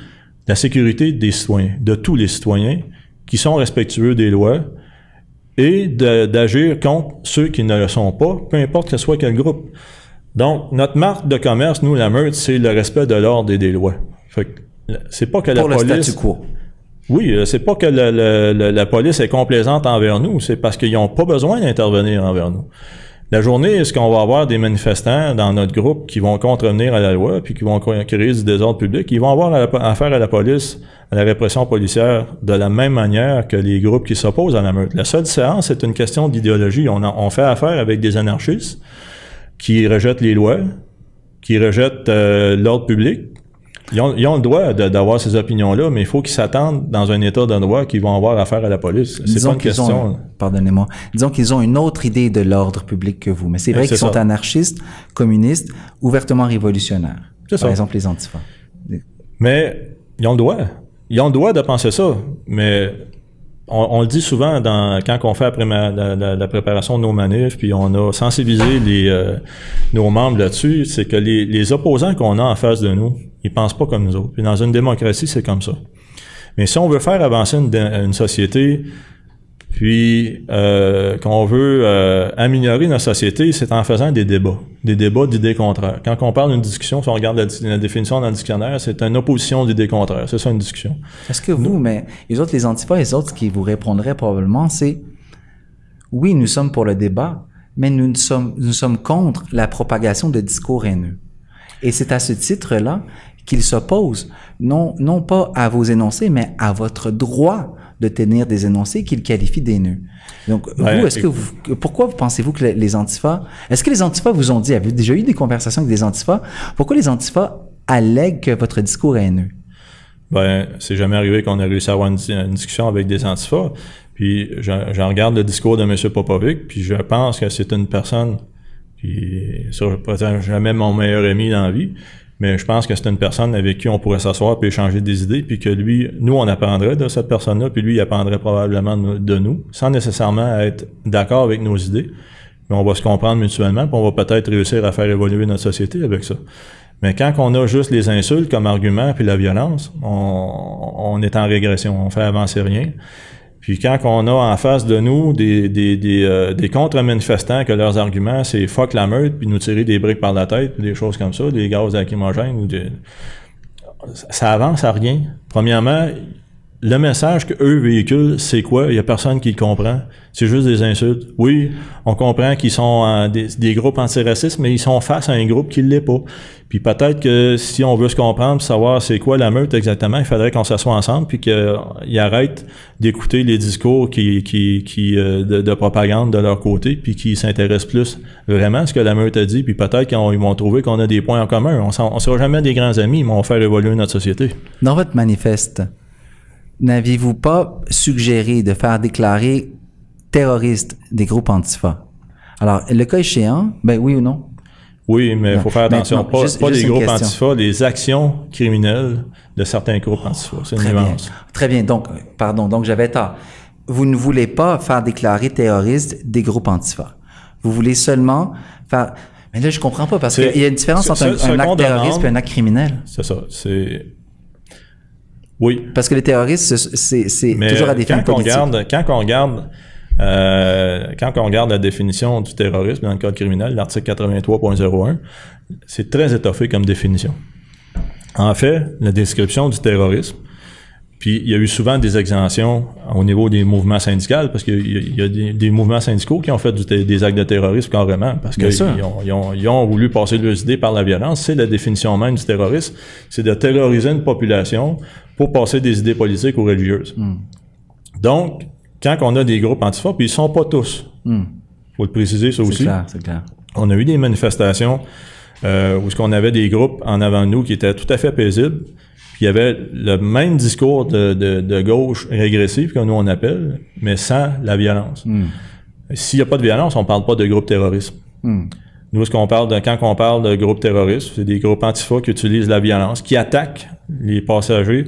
la sécurité des citoyens, de tous les citoyens qui sont respectueux des lois et d'agir contre ceux qui ne le sont pas, peu importe que ce soit quel groupe. Donc, notre marque de commerce, nous, la meute, c'est le respect de l'ordre et des lois. c'est pas que la Pour police... Le statu quo. Oui, euh, c'est pas que la police est complaisante envers nous, c'est parce qu'ils n'ont pas besoin d'intervenir envers nous. La journée, est-ce qu'on va avoir des manifestants dans notre groupe qui vont contrevenir à la loi puis qui vont créer du désordre public? Ils vont avoir affaire à la police, à la répression policière de la même manière que les groupes qui s'opposent à la meute. La seule séance, c'est une question d'idéologie. On, fait affaire avec des anarchistes qui rejettent les lois, qui rejettent euh, l'ordre public, ils ont, le droit d'avoir ces opinions-là, mais il faut qu'ils s'attendent dans un état de droit qu'ils vont avoir affaire à la police. C'est pas une question. Pardonnez-moi. Disons qu'ils ont une autre idée de l'ordre public que vous. Mais c'est vrai qu'ils sont anarchistes, communistes, ouvertement révolutionnaires. Par exemple, les antifas. Mais ils ont le droit. Ils ont le droit de penser ça. Mais on, le dit souvent dans, quand on fait la, préparation de nos manifs, puis on a sensibilisé euh, nos membres là-dessus, c'est que les, les opposants qu'on a en face de nous, ils pensent pas comme nous autres. Puis dans une démocratie, c'est comme ça. Mais si on veut faire avancer une, société Puis, euh, qu'on veut euh, améliorer notre société, c'est en faisant des débats, des débats d'idées contraires. Quand on parle d'une discussion, si on regarde la, définition dans le dictionnaire, c'est une opposition d'idées contraires. C'est ça une discussion. Est-ce que vous, mais les autres, les antifas, les autres qui vous répondraient probablement, c'est oui, nous sommes pour le débat, mais nous sommes, nous sommes contre la propagation de discours haineux. Et c'est à ce titre-là qu'il s'oppose, non, non pas à vos énoncés, mais à votre droit de tenir des énoncés qu'il qualifie d'haineux. Donc, vous, est-ce que vous, pourquoi pensez-vous que les antifas, est-ce que les antifas vous ont dit, avez-vous déjà eu des conversations avec des antifas? Pourquoi les antifas allèguent que votre discours est haineux? Ben, c'est jamais arrivé qu'on ait réussi à avoir une, discussion avec des antifas. Puis, j'en regarde le discours de M. Popovic, puis je pense que c'est une personne qui, ça, jamais mon meilleur ami dans la vie, mais je pense que c'est une personne avec qui on pourrait s'asseoir puis échanger des idées, puis que lui, nous, on apprendrait de cette personne-là, puis lui, il apprendrait probablement de nous, sans nécessairement être d'accord avec nos idées. Mais on va se comprendre mutuellement, puis on va peut-être réussir à faire évoluer notre société avec ça. Mais quand on a juste les insultes comme argument puis la violence, on, on est en régression, on fait avancer rien. Puis quand on a en face de nous des, des, des, euh, des contre-manifestants que leurs arguments, c'est fuck la meute, puis nous tirer des briques par la tête, des choses comme ça, des gaz lacrymogènes, ou des... ça avance à rien. Premièrement, le message que eux véhiculent, c'est quoi? Il y a personne qui le comprend. C'est juste des insultes. Oui, on comprend qu'ils sont des, des, groupes antiracistes, mais ils sont face à un groupe qui ne l'est pas. Puis peut-être que si on veut se comprendre, savoir c'est quoi la meute exactement, il faudrait qu'on s'assoie ensemble puis qu'ils arrêtent d'écouter les discours qui, qui, qui euh, de, propagande de leur côté puis qu'ils s'intéressent plus vraiment à ce que la meute a dit. Puis peut-être qu'ils vont trouver qu'on a des points en commun. On ne sera jamais des grands amis, mais on va faire évoluer notre société. Dans votre manifeste, n'aviez-vous pas suggéré de faire déclarer terroristes des groupes antifa? Alors, le cas échéant, ben oui ou non? Oui, mais il faut faire attention. pas, pas des groupes antifa, les actions criminelles de certains groupes antifa. C'est une Très Bien. Très bien. Donc, pardon, donc j'avais tort. Vous ne voulez pas faire déclarer terroristes des groupes antifa. Vous voulez seulement faire... Mais là, je comprends pas, parce qu'il y a une différence entre un, acte terroriste et un acte criminel. C'est ça. C'est oui. Parce que les terroristes, c'est toujours à des fins quand politiques. On regarde, quand on regarde, euh, quand on regarde la définition du terrorisme dans le code criminel, l'article 83.01, c'est très étoffé comme définition. En fait, la description du terrorisme, puis il y a eu souvent des exemptions au niveau des mouvements syndicaux, parce qu'il y a, des, mouvements syndicaux qui ont fait des actes de terrorisme carrément, parce qu'ils ont, ils ont, voulu passer leurs idées par la violence. C'est la définition même du terrorisme, c'est de terroriser une population pour passer des idées politiques ou religieuses. Hmm. Donc, quand on a des groupes antifa, puis ils sont pas tous, hmm. faut le préciser ça aussi. Clair, c'est clair. On a eu des manifestations euh, où ce qu'on avait des groupes en avant de nous qui étaient tout à fait paisibles, puis il y avait le même discours de, de, gauche régressive que nous on appelle, mais sans la violence. Hmm. S'il n'y a pas de violence, on parle pas de groupe terrorisme. Nous, ce qu'on parle de, quand on parle de groupe terroriste, c'est des groupes antifa qui utilisent la violence, qui attaquent les passagers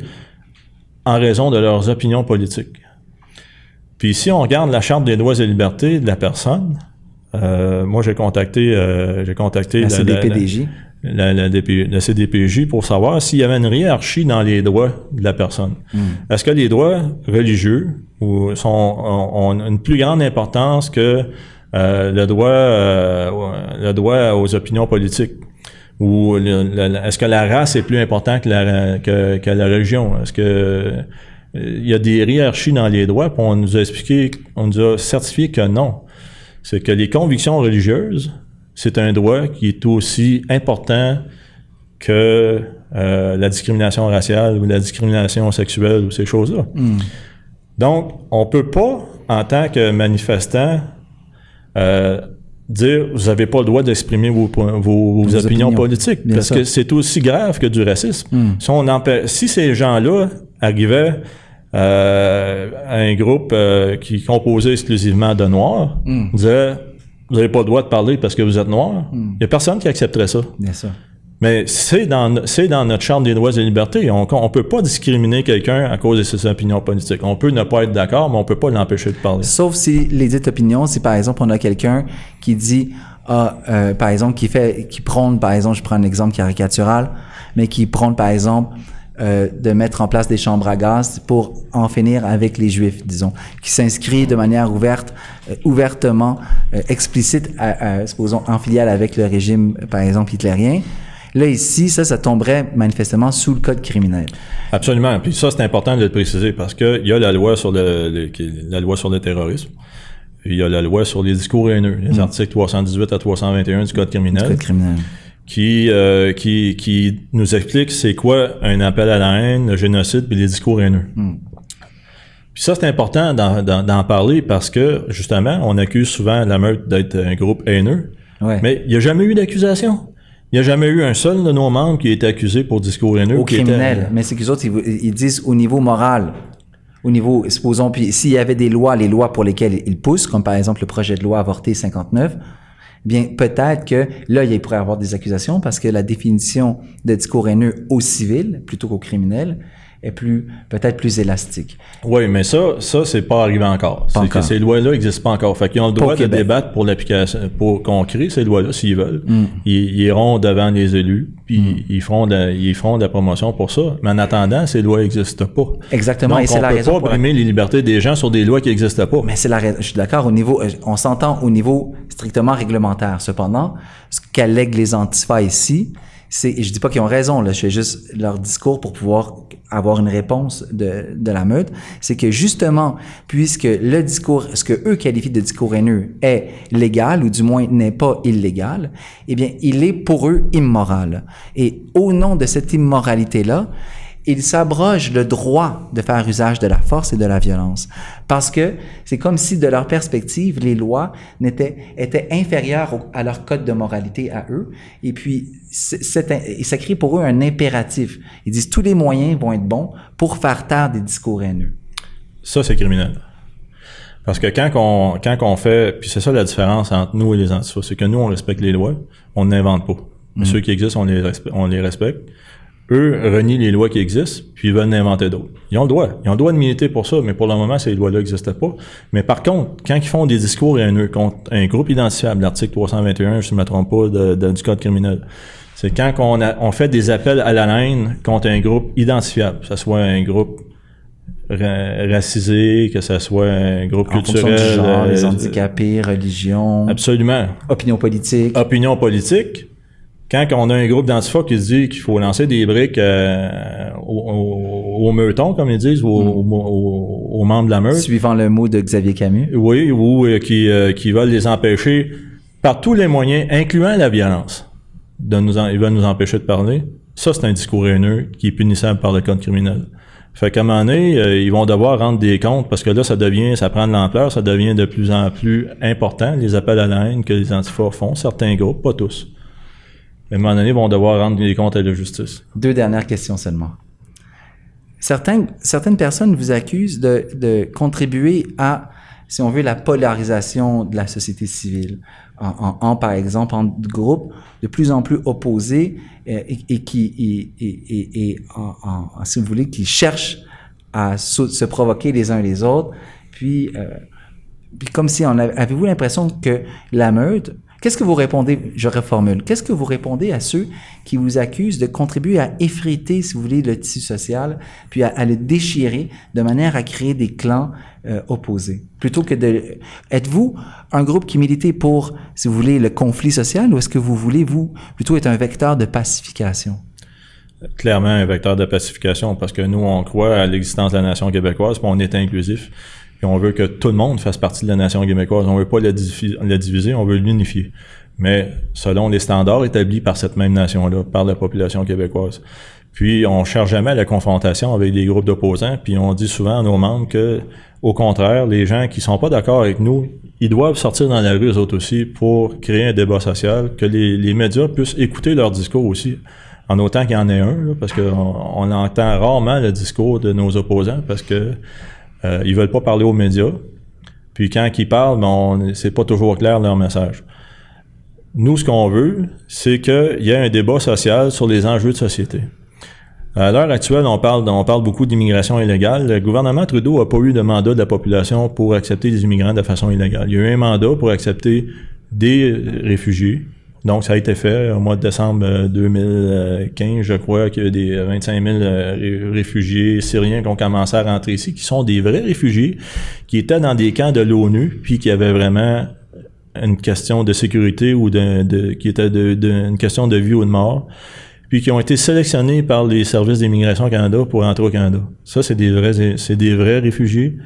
en raison de leurs opinions politiques. Puis si on regarde la charte des droits et libertés de la personne, euh, moi j'ai contacté, euh, j'ai contacté la, CDPDJ. La, la, CDPJ pour savoir s'il y avait une hiérarchie dans les droits de la personne. Hmm. Est-ce que les droits religieux ou sont, ont, une plus grande importance que le droit le droit aux opinions politiques? Ou est-ce que la race est plus importante que la, que, la religion? Est-ce que euh, il y a des hiérarchies dans les droits, puis on nous a expliqué, on nous a certifié que non. C'est que les convictions religieuses, c'est un droit qui est aussi important que euh, la discrimination raciale ou la discrimination sexuelle ou ces choses-là. Hmm. Donc, on peut pas, en tant que manifestant, euh, dire vous n'avez pas le droit d'exprimer vos, vos, opinions, politiques parce que c'est aussi grave que du racisme. Hmm. Si, on si ces gens-là arrivaient euh, à un groupe euh, qui composait exclusivement de noirs, mm. disaient vous n'avez pas le droit de parler parce que vous êtes noir, il hmm. n'y a personne qui accepterait ça. Bien sûr. Mais c'est dans, c'est dans notre charte des droits et libertés. On ne peut pas discriminer quelqu'un à cause de ses opinions politiques. On peut ne pas être d'accord, mais on peut pas l'empêcher de parler. Sauf si les dites opinions, si par exemple on a quelqu'un qui dit, ah, euh, par exemple, qui fait, qui prône, par exemple, je prends un exemple caricatural, mais qui prône par exemple euh, de mettre en place des chambres à gaz pour en finir avec les Juifs, disons, qui s'inscrit de manière ouverte, euh, ouvertement, euh, explicite, à, supposons, en filiale avec le régime, par exemple, hitlérien. Là, ici, ça, ça tomberait manifestement sous le code criminel. Absolument. Puis ça, c'est important de le préciser parce qu'il y a la loi sur le, le- la loi sur le terrorisme. Il y a la loi sur les discours haineux, les articles 318 à 321 du Code criminel, Code criminel. qui, euh, qui, qui nous explique c'est quoi un appel à la haine, le génocide puis les discours haineux. Puis ça, c'est important d'en, parler parce que, justement, on accuse souvent la meute d'être un groupe haineux, Ouais. mais il n'y a jamais eu d'accusation. Il n'y a jamais eu un seul de nos membres qui a été accusé pour discours haineux. au était- criminel. Mais c'est qu'ils autres, ils, ils disent au niveau moral. Au niveau, supposons, puis s'il y avait des lois, les lois pour lesquelles ils poussent, comme par exemple le projet de loi avorté 59, bien peut-être que là, il pourrait y avoir des accusations parce que la définition de discours haineux au civil plutôt qu'au criminel est plus peut-être plus élastique. Oui, mais ça, ça, c'est pas arrivé encore. C'est que ces lois-là n'existent pas encore. Fait qu'ils ont le Pas droit de Québec. débattre pour l'application, pour qu'on crée ces lois-là s'ils veulent. Mm. Ils, ils iront devant les élus, puis ils feront de, la- ils feront de la promotion pour ça. Mais en attendant, ces lois n'existent pas. Exactement, Donc, et c'est on la peut raison pas pour laquelle- brimer les libertés des gens sur des lois qui n'existent pas. Mais c'est la rais- je suis d'accord au niveau, euh, on s'entend au niveau strictement réglementaire. Cependant, ce qu'allèguent les antifas ici, c'est, je dis pas qu'ils ont raison, là, je fais juste leur discours pour pouvoir avoir une réponse de, de la meute, c'est que justement, puisque le discours, ce que eux qualifient de discours haineux est légal, ou du moins n'est pas illégal, eh bien, il est pour eux immoral. Et au nom de cette immoralité-là, ils s'abrogent le droit de faire usage de la force et de la violence. Parce que c'est comme si, de leur perspective, les lois étaient inférieures à leur code de moralité à eux. Et puis, et ça crée pour eux un impératif. Ils disent tous les moyens vont être bons pour faire taire des discours haineux. Ça, c'est criminel. Parce que quand on, quand fait, puis c'est ça la différence entre nous et les antifas, c'est que nous, on respecte les lois, on n'invente pas. Mais ceux qui existent, on les, respe- on les respecte. Eux renient les lois qui existent, puis ils veulent en inventer d'autres. Ils ont le droit. Ils ont le droit de militer pour ça, mais pour le moment, ces lois-là n'existent pas. Mais par contre, quand ils font des discours haineux contre un groupe identifiable, l'article 321, je ne me trompe pas, de- de- du Code criminel, c'est quand on, a- on fait des appels à la haine contre un groupe identifiable, que ce soit un groupe ra- racisé, que ce soit un groupe En culturel. du genre, les euh, handicapés, religion, Absolument. opinion politique. Opinion politique. Quand on a un groupe d'antifa qui se dit qu'il faut lancer des briques euh, meutons, comme ils disent, Mm. aux- aux membres de la meute, Suivant le mot de Xavier Camus. oui, ou euh, qui, euh, qui veulent les empêcher par tous les moyens, incluant la violence, de nous en- ils veulent nous empêcher de parler. Ça, c'est un discours haineux qui est punissable par le code criminel. Fait qu'à un moment donné, euh, ils vont devoir rendre des comptes parce que là, ça devient, ça prend de l'ampleur, ça devient de plus en plus important, les appels à la haine que les antifas font, certains groupes, pas tous. À un moment donné, ils vont devoir rendre des comptes à la justice. Deux dernières questions seulement. Certains, certaines personnes vous accusent de, de contribuer à, si on veut, la polarisation de la société civile, en, par exemple, en groupes de plus en plus opposés euh, et, qui, et, et, si vous voulez, qui cherchent à se, provoquer les uns les autres, puis, euh, puis comme si on avez-vous l'impression que la meute, qu'est-ce que vous répondez, je reformule, qu'est-ce que vous répondez à ceux qui vous accusent de contribuer à effriter, si vous voulez, le tissu social, puis à le déchirer de manière à créer des clans euh, plutôt que de... Êtes-vous un groupe qui militait pour, si vous voulez, le conflit social, ou est-ce que vous voulez, vous, plutôt être un vecteur de pacification? clairement un vecteur de pacification parce que nous, on croit à l'existence de la nation québécoise, puis on est inclusif, puis on veut que tout le monde fasse partie de la nation québécoise. On veut pas la, la diviser, on veut l'unifier. Mais selon les standards établis par cette même nation-là, par la population québécoise. Puis on cherche jamais la confrontation avec des groupes d'opposants, puis on dit souvent à nos membres que, au contraire, les gens qui sont pas d'accord avec nous, ils doivent sortir dans la rue eux autres aussi pour créer un débat social, que les, les médias puissent écouter leur discours aussi en autant qu'il y en ait un, là, parce qu'on on entend rarement le discours de nos opposants parce que euh, ils veulent pas parler aux médias. Puis quand ils parlent, ben c'est pas toujours clair leur message. Nous, ce qu'on veut, c'est qu'il y ait un débat social sur les enjeux de société. À l'heure actuelle, on parle, on parle beaucoup d'immigration illégale. Le gouvernement Trudeau n'a pas eu de mandat de la population pour accepter les immigrants de façon illégale. Il y a eu un mandat pour accepter des réfugiés, Donc, ça a été fait au mois de décembre 2015, je crois, qu'il y a des 25 000 réfugiés syriens qui ont commencé à rentrer ici, qui sont des vrais réfugiés, qui étaient dans des camps de l'ONU, puis qui avaient vraiment une question de sécurité ou de, qui était de, une question de vie ou de mort, puis qui ont été sélectionnés par les services d'immigration au Canada pour entrer au Canada. Ça, c'est des vrais, c'est des vrais réfugiés.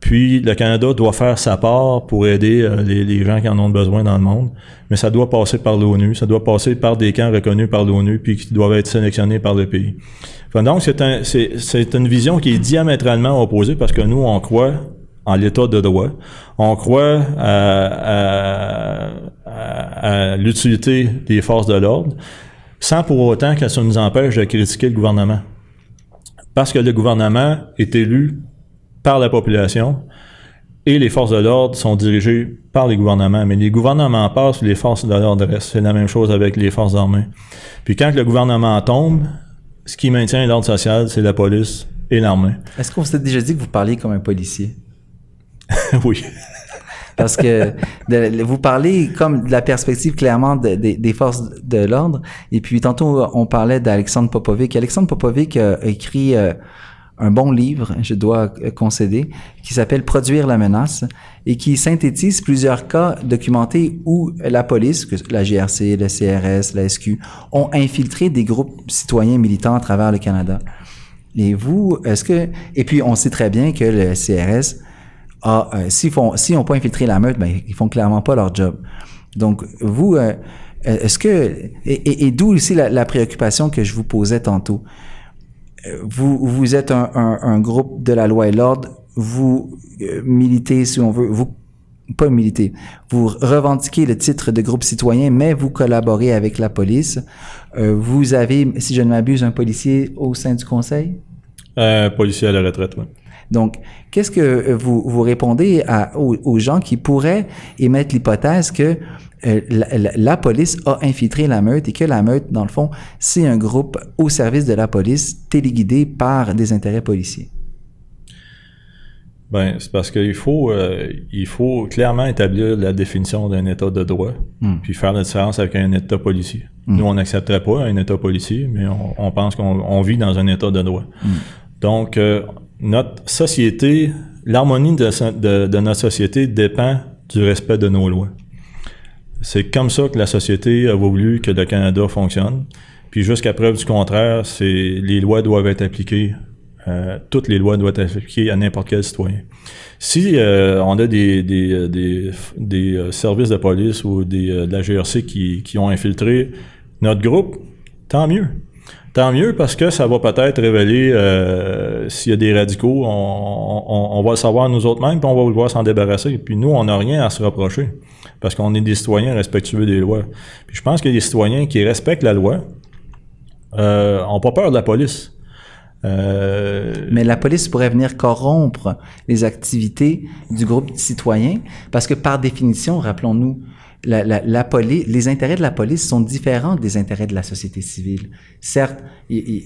Puis le Canada doit faire sa part pour aider euh, les, gens qui en ont besoin dans le monde, mais ça doit passer par l'ONU, ça doit passer par des camps reconnus par l'ONU, puis qui doivent être sélectionnés par le pays. Donc c'est un, c'est, une vision qui est diamétralement opposée parce que nous on croit en l'état de droit, on croit à l'utilité des forces de l'ordre, sans pour autant que ça nous empêche de critiquer le gouvernement. Parce que le gouvernement est élu par la population et les forces de l'ordre sont dirigées par les gouvernements. Mais les gouvernements passent, les forces de l'ordre restent. C'est la même chose avec les forces armées. Puis quand le gouvernement tombe, ce qui maintient l'ordre social, c'est la police et l'armée. Est-ce qu'on s'est déjà dit que vous parliez comme un policier? oui. Parce que vous parlez comme de la perspective clairement des forces de l'ordre. Et puis tantôt, on parlait d'Alexandre Popovic. Alexandre Popovic a écrit euh, un bon livre, je dois concéder, qui s'appelle Produire la menace et qui synthétise plusieurs cas documentés où la police, la GRC, le CRS, la SQ, ont infiltré des groupes citoyens militants à travers le Canada. Et vous, est-ce que... Et puis, on sait très bien que le CRS a... Euh, s'ils font, s'ils n'ont pas infiltré la meute, ben, ils font clairement pas leur job. Donc, vous, euh, est-ce que... Et, d'où aussi la, préoccupation que je vous posais tantôt vous, vous êtes un, groupe de la loi et l'ordre, vous euh, militez, si on veut, vous pas militer, vous revendiquez le titre de groupe citoyen, mais vous collaborez avec la police. Euh, vous avez, si je ne m'abuse, un policier au sein du conseil? Un policier à la retraite, oui. Donc, qu'est-ce que vous, vous répondez à, aux, gens qui pourraient émettre l'hypothèse que euh, la, police a infiltré la meute et que la meute, dans le fond, c'est un groupe au service de la police téléguidé par des intérêts policiers? Ben, c'est parce qu'il faut, euh, il faut clairement établir la définition d'un État de droit, hmm. puis faire la différence avec un État policier. Hmm. Nous, on n'accepterait pas un État policier, mais on, pense qu'on vit dans un État de droit. Hmm. Donc, euh, notre société, l'harmonie de, notre société dépend du respect de nos lois. C'est comme ça que la société a voulu que le Canada fonctionne. Puis jusqu'à preuve du contraire, c'est les lois doivent être appliquées. Euh, toutes les lois doivent être appliquées à n'importe quel citoyen. Si euh, on a des, euh, services de police ou de la GRC qui ont infiltré notre groupe, tant mieux. Tant mieux parce que ça va peut-être révéler euh, s'il y a des radicaux, on, va le savoir nous autres mêmes, puis on va vouloir s'en débarrasser. Puis nous, on n'a rien à se reprocher parce qu'on est des citoyens respectueux des lois. Puis je pense que les citoyens qui respectent la loi euh, ont pas peur de la police. Euh, Mais la police pourrait venir corrompre les activités du groupe citoyen parce que par définition, rappelons-nous, la, la, la police, les intérêts de la police sont différents des intérêts de la société civile. Certes,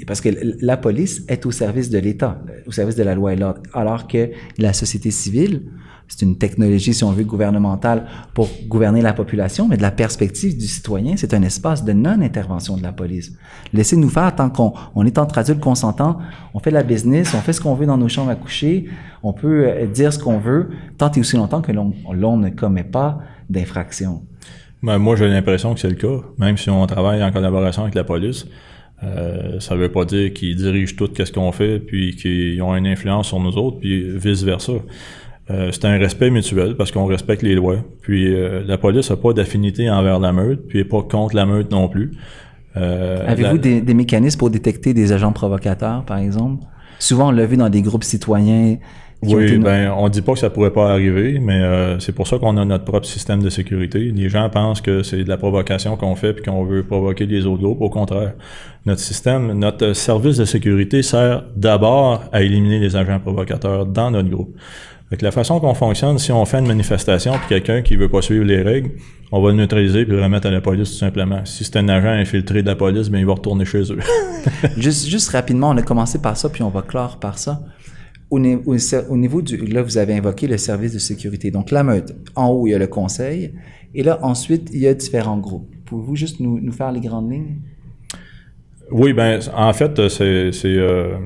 parce que la police est au service de l'État, au service de la loi et l'ordre, alors que la société civile, c'est une technologie, si on veut, gouvernementale pour gouverner la population, mais de la perspective du citoyen, c'est un espace de non-intervention de la police. Laissez-nous faire tant qu'on on est entre adultes consentants, on fait la business, on fait ce qu'on veut dans nos chambres à coucher, on peut euh, dire ce qu'on veut, tant et aussi longtemps que l'on ne commet pas d'infraction. Ben, moi, j'ai l'impression que c'est le cas, même si on travaille en collaboration avec la police. Euh, ça veut pas dire qu'ils dirigent tout ce qu'on fait, puis qu'ils ont une influence sur nous autres, puis vice-versa. Euh, c'est un respect mutuel parce qu'on respecte les lois. Puis euh, la police n'a pas d'affinité envers la meute, puis n'est pas contre la meute non plus. Avez-vous des, des, mécanismes pour détecter des agents provocateurs, par exemple? Souvent, on l'a vu dans des groupes citoyens oui, ben on dit pas que ça pourrait pas arriver, mais euh, c'est pour ça qu'on a notre propre système de sécurité. Les gens pensent que c'est de la provocation qu'on fait puis qu'on veut provoquer les autres groupes. Au contraire, notre système, notre service de sécurité sert d'abord à éliminer les agents provocateurs dans notre groupe. Avec la façon qu'on fonctionne, si on fait une manifestation puis quelqu'un qui veut pas suivre les règles, on va le neutraliser puis le remettre à la police tout simplement. Si c'est un agent infiltré de la police, bien il va retourner chez eux. juste, juste rapidement, on a commencé par ça puis on va clore par ça au, niveau du, là, vous avez invoqué le service de sécurité. Donc, la meute, en haut, il y a le conseil. Et là, ensuite, il y a différents groupes. Pouvez-vous juste nous, nous faire les grandes lignes? Oui, ben en fait, c'est c'est euh,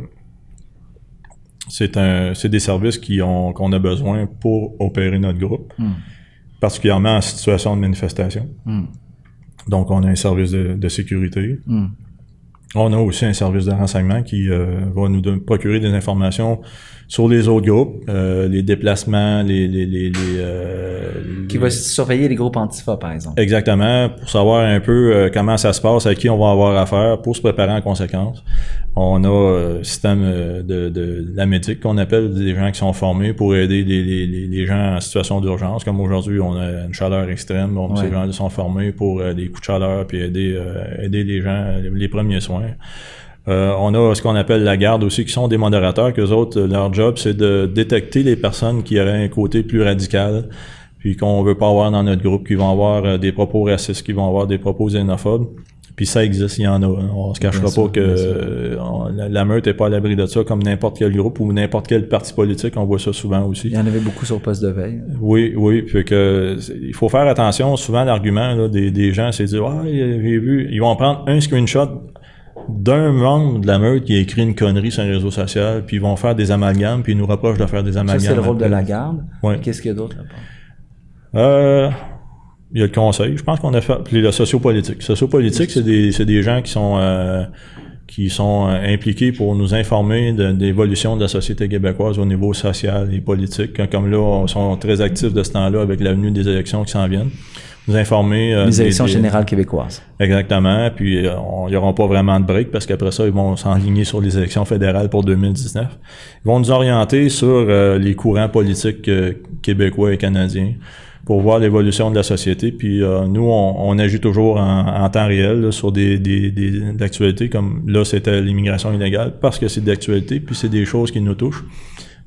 c'est des services qui ont qu'on a besoin pour opérer notre groupe, particulièrement en situation de manifestation. Donc, on a un service de, de sécurité. On a aussi un service de renseignement qui euh, va nous procurer des informations sur les autres groupes, euh, les déplacements, les les les, les, euh, Qui va surveiller les groupes antifa, par exemple. Exactement, pour savoir un peu euh, comment ça se passe, à qui on va avoir affaire, pour se préparer en conséquence. On a euh, un système euh, de, de la médic qu'on appelle des gens qui sont formés pour aider les, les, gens en situation d'urgence. Comme aujourd'hui, on a une chaleur extrême, donc Ouais. ces gens sont formés pour euh, des coups de chaleur puis aider euh, aider les gens les premiers soins. Euh, on a ce qu'on appelle la garde aussi, qui sont des modérateurs, que autres, euh, leur job, c'est de détecter les personnes qui auraient un côté plus radical, puis qu'on veut pas avoir dans notre groupe, qui vont avoir euh, des propos racistes, qui vont avoir des propos xénophobes. Puis ça existe, il y en a. hein. On se cachera Bien pas que bien sûr. on- la, la meute est pas à l'abri de ça, comme n'importe quel groupe ou n'importe quel parti politique. On voit ça souvent aussi. Il y en avait beaucoup sur le poste de veille. Oui, oui, puis que il faut faire attention. Souvent, l'argument des, des gens, c'est de dire, ah, j'ai vu, ils vont prendre un screenshot d'un membre de la meute qui a écrit une connerie sur un réseau social, puis ils vont faire des amalgames, puis ils nous reprochent de faire des Ça, amalgames. c'est le rôle de la garde? Ouais. Qu'est-ce qu'il y a d'autre là-bas? Euh, il y a le conseil. Je pense qu'on a fait. Puis le sociopolitique. Sociopolitique, c'est des, c'est des gens qui sont euh, qui sont euh, impliqués pour nous informer de, de l'évolution de la société québécoise au niveau social et politique. Comme- là, on sont très actifs de ce temps-là avec l'avenue des élections qui s'en viennent. Nous informer. euh, Les élections des- générales québécoises. Exactement. Puis euh, on- ils n'auront pas vraiment de break parce qu'après ça, ils vont s'enligner sur les élections fédérales pour 2019. Ils vont nous orienter sur euh, les courants politiques euh, québécois et canadiens pour voir l'évolution de la société. Puis euh, nous, on, on agit toujours en, en temps réel là, sur des, des, des d'actualités comme là, c'était l'immigration illégale parce que c'est d'actualité, puis c'est des choses qui nous touchent.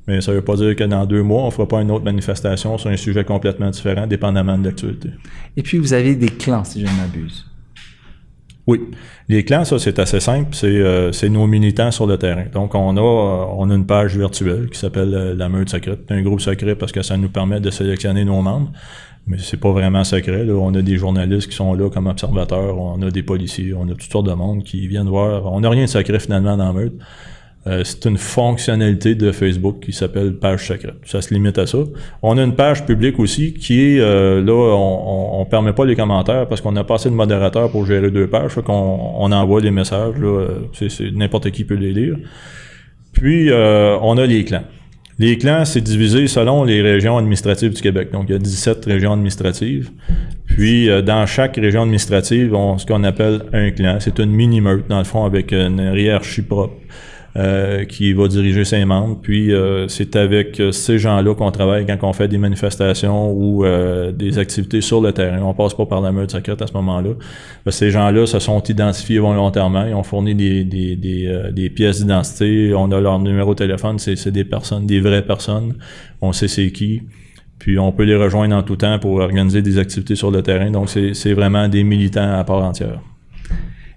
Mais ça veut pas dire que dans deux mois, on fera pas une autre manifestation sur un sujet complètement différent, dépendamment de l'actualité. Et puis, vous avez des clans, si je ne m'abuse. Oui. Les clans, ça, c'est assez simple. C'est euh, nos militants sur le terrain. Donc, on a, euh, on a une page virtuelle qui s'appelle euh, la meute secrète. C'est un groupe secret parce que ça nous permet de sélectionner nos membres. Mais c'est pas vraiment secret. Là. On a des journalistes qui sont là comme observateurs. On a des policiers. On a toutes sortes de monde qui viennent voir. On n'a rien de secret finalement dans la meute. Euh, c'est une fonctionnalité de Facebook qui s'appelle page secrète. Ça se limite à ça. On a une page publique aussi qui est euh, là, on, on permet pas les commentaires parce qu'on a pas assez de modérateurs pour gérer deux pages. Qu'on on envoie les messages. Là, euh, c'est, n'importe qui peut les lire. Puis on a les clans. Les clans, c'est divisé selon les régions administratives du Québec. Donc, il y a 17 régions administratives. Puis, dans chaque région administrative, on ce qu'on appelle un clan. C'est une mini-meute, dans le fond, avec une hiérarchie propre euh, qui va diriger ses membres. Puis, euh, c'est avec euh, ces gens-là qu'on travaille quand on fait des manifestations ou euh, des activités sur le terrain. On passe pas par la meute secrète à ce moment-là. Que ces gens-là se sont identifiés volontairement. Ils ont fourni des, des, des, euh, des pièces d'identité. On a leur numéro de téléphone. C'est des personnes, des vraies personnes. On sait c'est qui. Puis on peut les rejoindre en tout temps pour organiser des activités sur le terrain. Donc c'est vraiment des militants à part entière.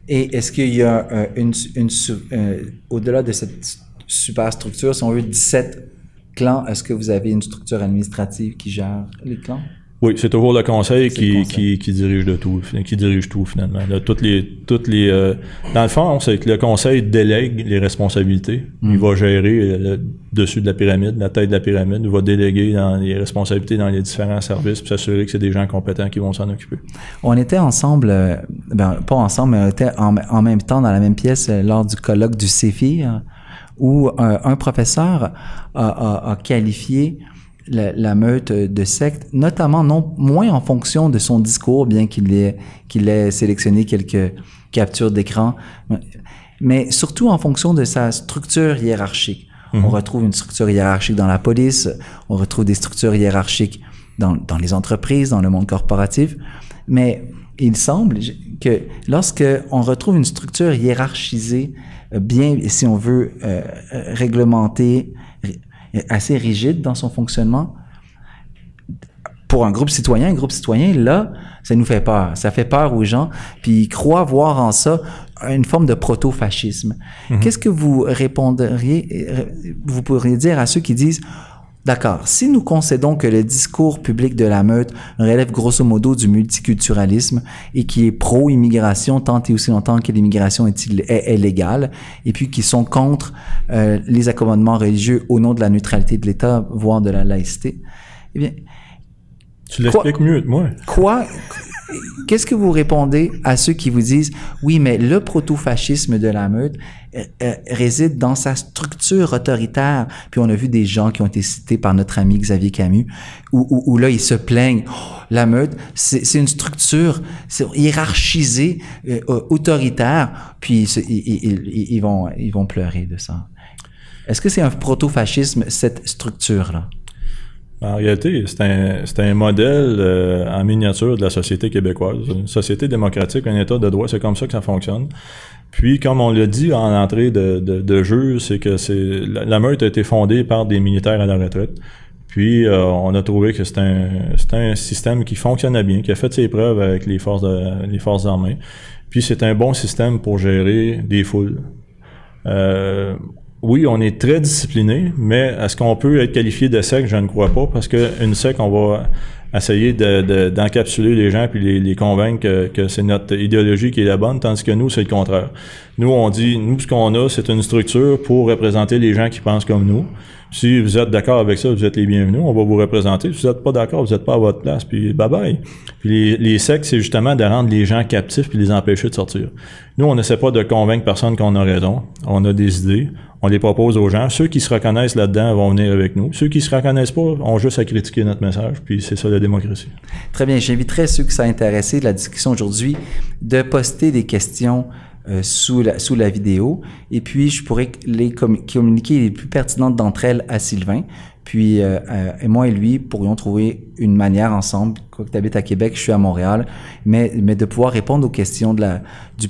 Et est-ce qu'il y a euh, une, une euh, au-delà de cette super structure, si on veut 17 clans, est-ce que vous avez une structure administrative qui gère les clans? Oui, c'est toujours le conseil, qui, le conseil. Qui, qui dirige de tout, qui dirige tout finalement. Là, toutes les, toutes les, euh, dans le fond, c'est que le conseil délègue les responsabilités. Mm. Il va gérer euh, le dessus de la pyramide, la tête de la pyramide. Il va déléguer dans les responsabilités dans les différents services, puis s'assurer que c'est des gens compétents qui vont s'en occuper. On était ensemble, euh, ben, pas ensemble, mais on était en, en même temps dans la même pièce euh, lors du colloque du CEFIR, où euh, un professeur a, a- a qualifié la, la meute de secte, notamment non moins en fonction de son discours, bien qu'il ait, qu'il ait sélectionné quelques captures d'écran, mais surtout en fonction de sa structure hiérarchique. On retrouve une structure hiérarchique dans la police, on retrouve des structures hiérarchiques dans, dans les entreprises, dans le monde corporatif, mais il semble que lorsque on retrouve une structure hiérarchisée, euh, bien, si on veut, euh, euh, réglementée, ri- assez rigide dans son fonctionnement, pour un groupe citoyen, un groupe citoyen, là, ça nous fait peur. Ça fait peur aux gens, puis ils croient voir en ça une forme de proto-fascisme. Qu'est-ce que vous répondriez, euh, vous pourriez dire à ceux qui disent, D'accord. Si nous concédons que le discours public de la meute relève grosso modo du multiculturalisme et qui est pro-immigration tant et aussi longtemps que l'immigration est, est, légale, et puis qui sont contre euh, les accommodements religieux au nom de la neutralité de l'État, voire de la laïcité, eh bien... Tu l'expliques mieux que moi. Quoi Qu'est-ce que vous répondez à ceux qui vous disent oui, mais le proto-fascisme de la meute euh, euh, réside dans sa structure autoritaire? Puis on a vu des gens qui ont été cités par notre ami Xavier Camus, où, là ils se plaignent. Oh, la meute, c'est une structure hiérarchisée, euh, autoritaire. Puis ils, vont ils vont pleurer de ça. Est-ce que c'est un proto-fascisme cette structure là? En réalité, c'est un, un, modèle euh, en miniature de la société québécoise. Une société démocratique, un État de droit, c'est comme ça que ça fonctionne. Puis, comme on l'a dit en entrée de, de, jeu, c'est que c'est la, meute a été fondée par des militaires à la retraite. Puis, euh, on a trouvé que c'est un, un système qui fonctionnait bien, qui a fait ses preuves avec les forces, de, les forces armées. Puis, c'est un bon système pour gérer des foules. Euh, oui, on est très discipliné, mais est-ce qu'on peut être qualifié de sec? Je ne crois pas, parce qu'une sec, on va essayer d'encapsuler les gens puis les, les convaincre que, c'est notre idéologie qui est la bonne, tandis que nous, c'est le contraire. Nous, on dit, nous, ce qu'on a, c'est une structure pour représenter les gens qui pensent comme nous. Si vous êtes d'accord avec ça, vous êtes les bienvenus, on va vous représenter. Si vous n'êtes pas d'accord, vous n'êtes pas à votre place, puis bye bye. Puis les, les sectes, c'est justement de rendre les gens captifs puis les empêcher de sortir. Nous, on n'essaie pas de convaincre personne qu'on a raison. On a des idées, on les propose aux gens. Ceux qui se reconnaissent là-dedans vont venir avec nous. Ceux qui se reconnaissent pas ont juste à critiquer notre message, puis c'est ça la démocratie. Très bien. J'inviterai ceux qui sont intéressés de la discussion aujourd'hui de poster des questions euh, sous, la, sous la vidéo. Et puis, je pourrais les communiquer les plus pertinentes d'entre elles à Sylvain. Puis, euh, euh, et moi et lui pourrions trouver une manière ensemble, quoi que tu habites à Québec, je suis à Montréal, mais, mais de pouvoir répondre aux questions de la, du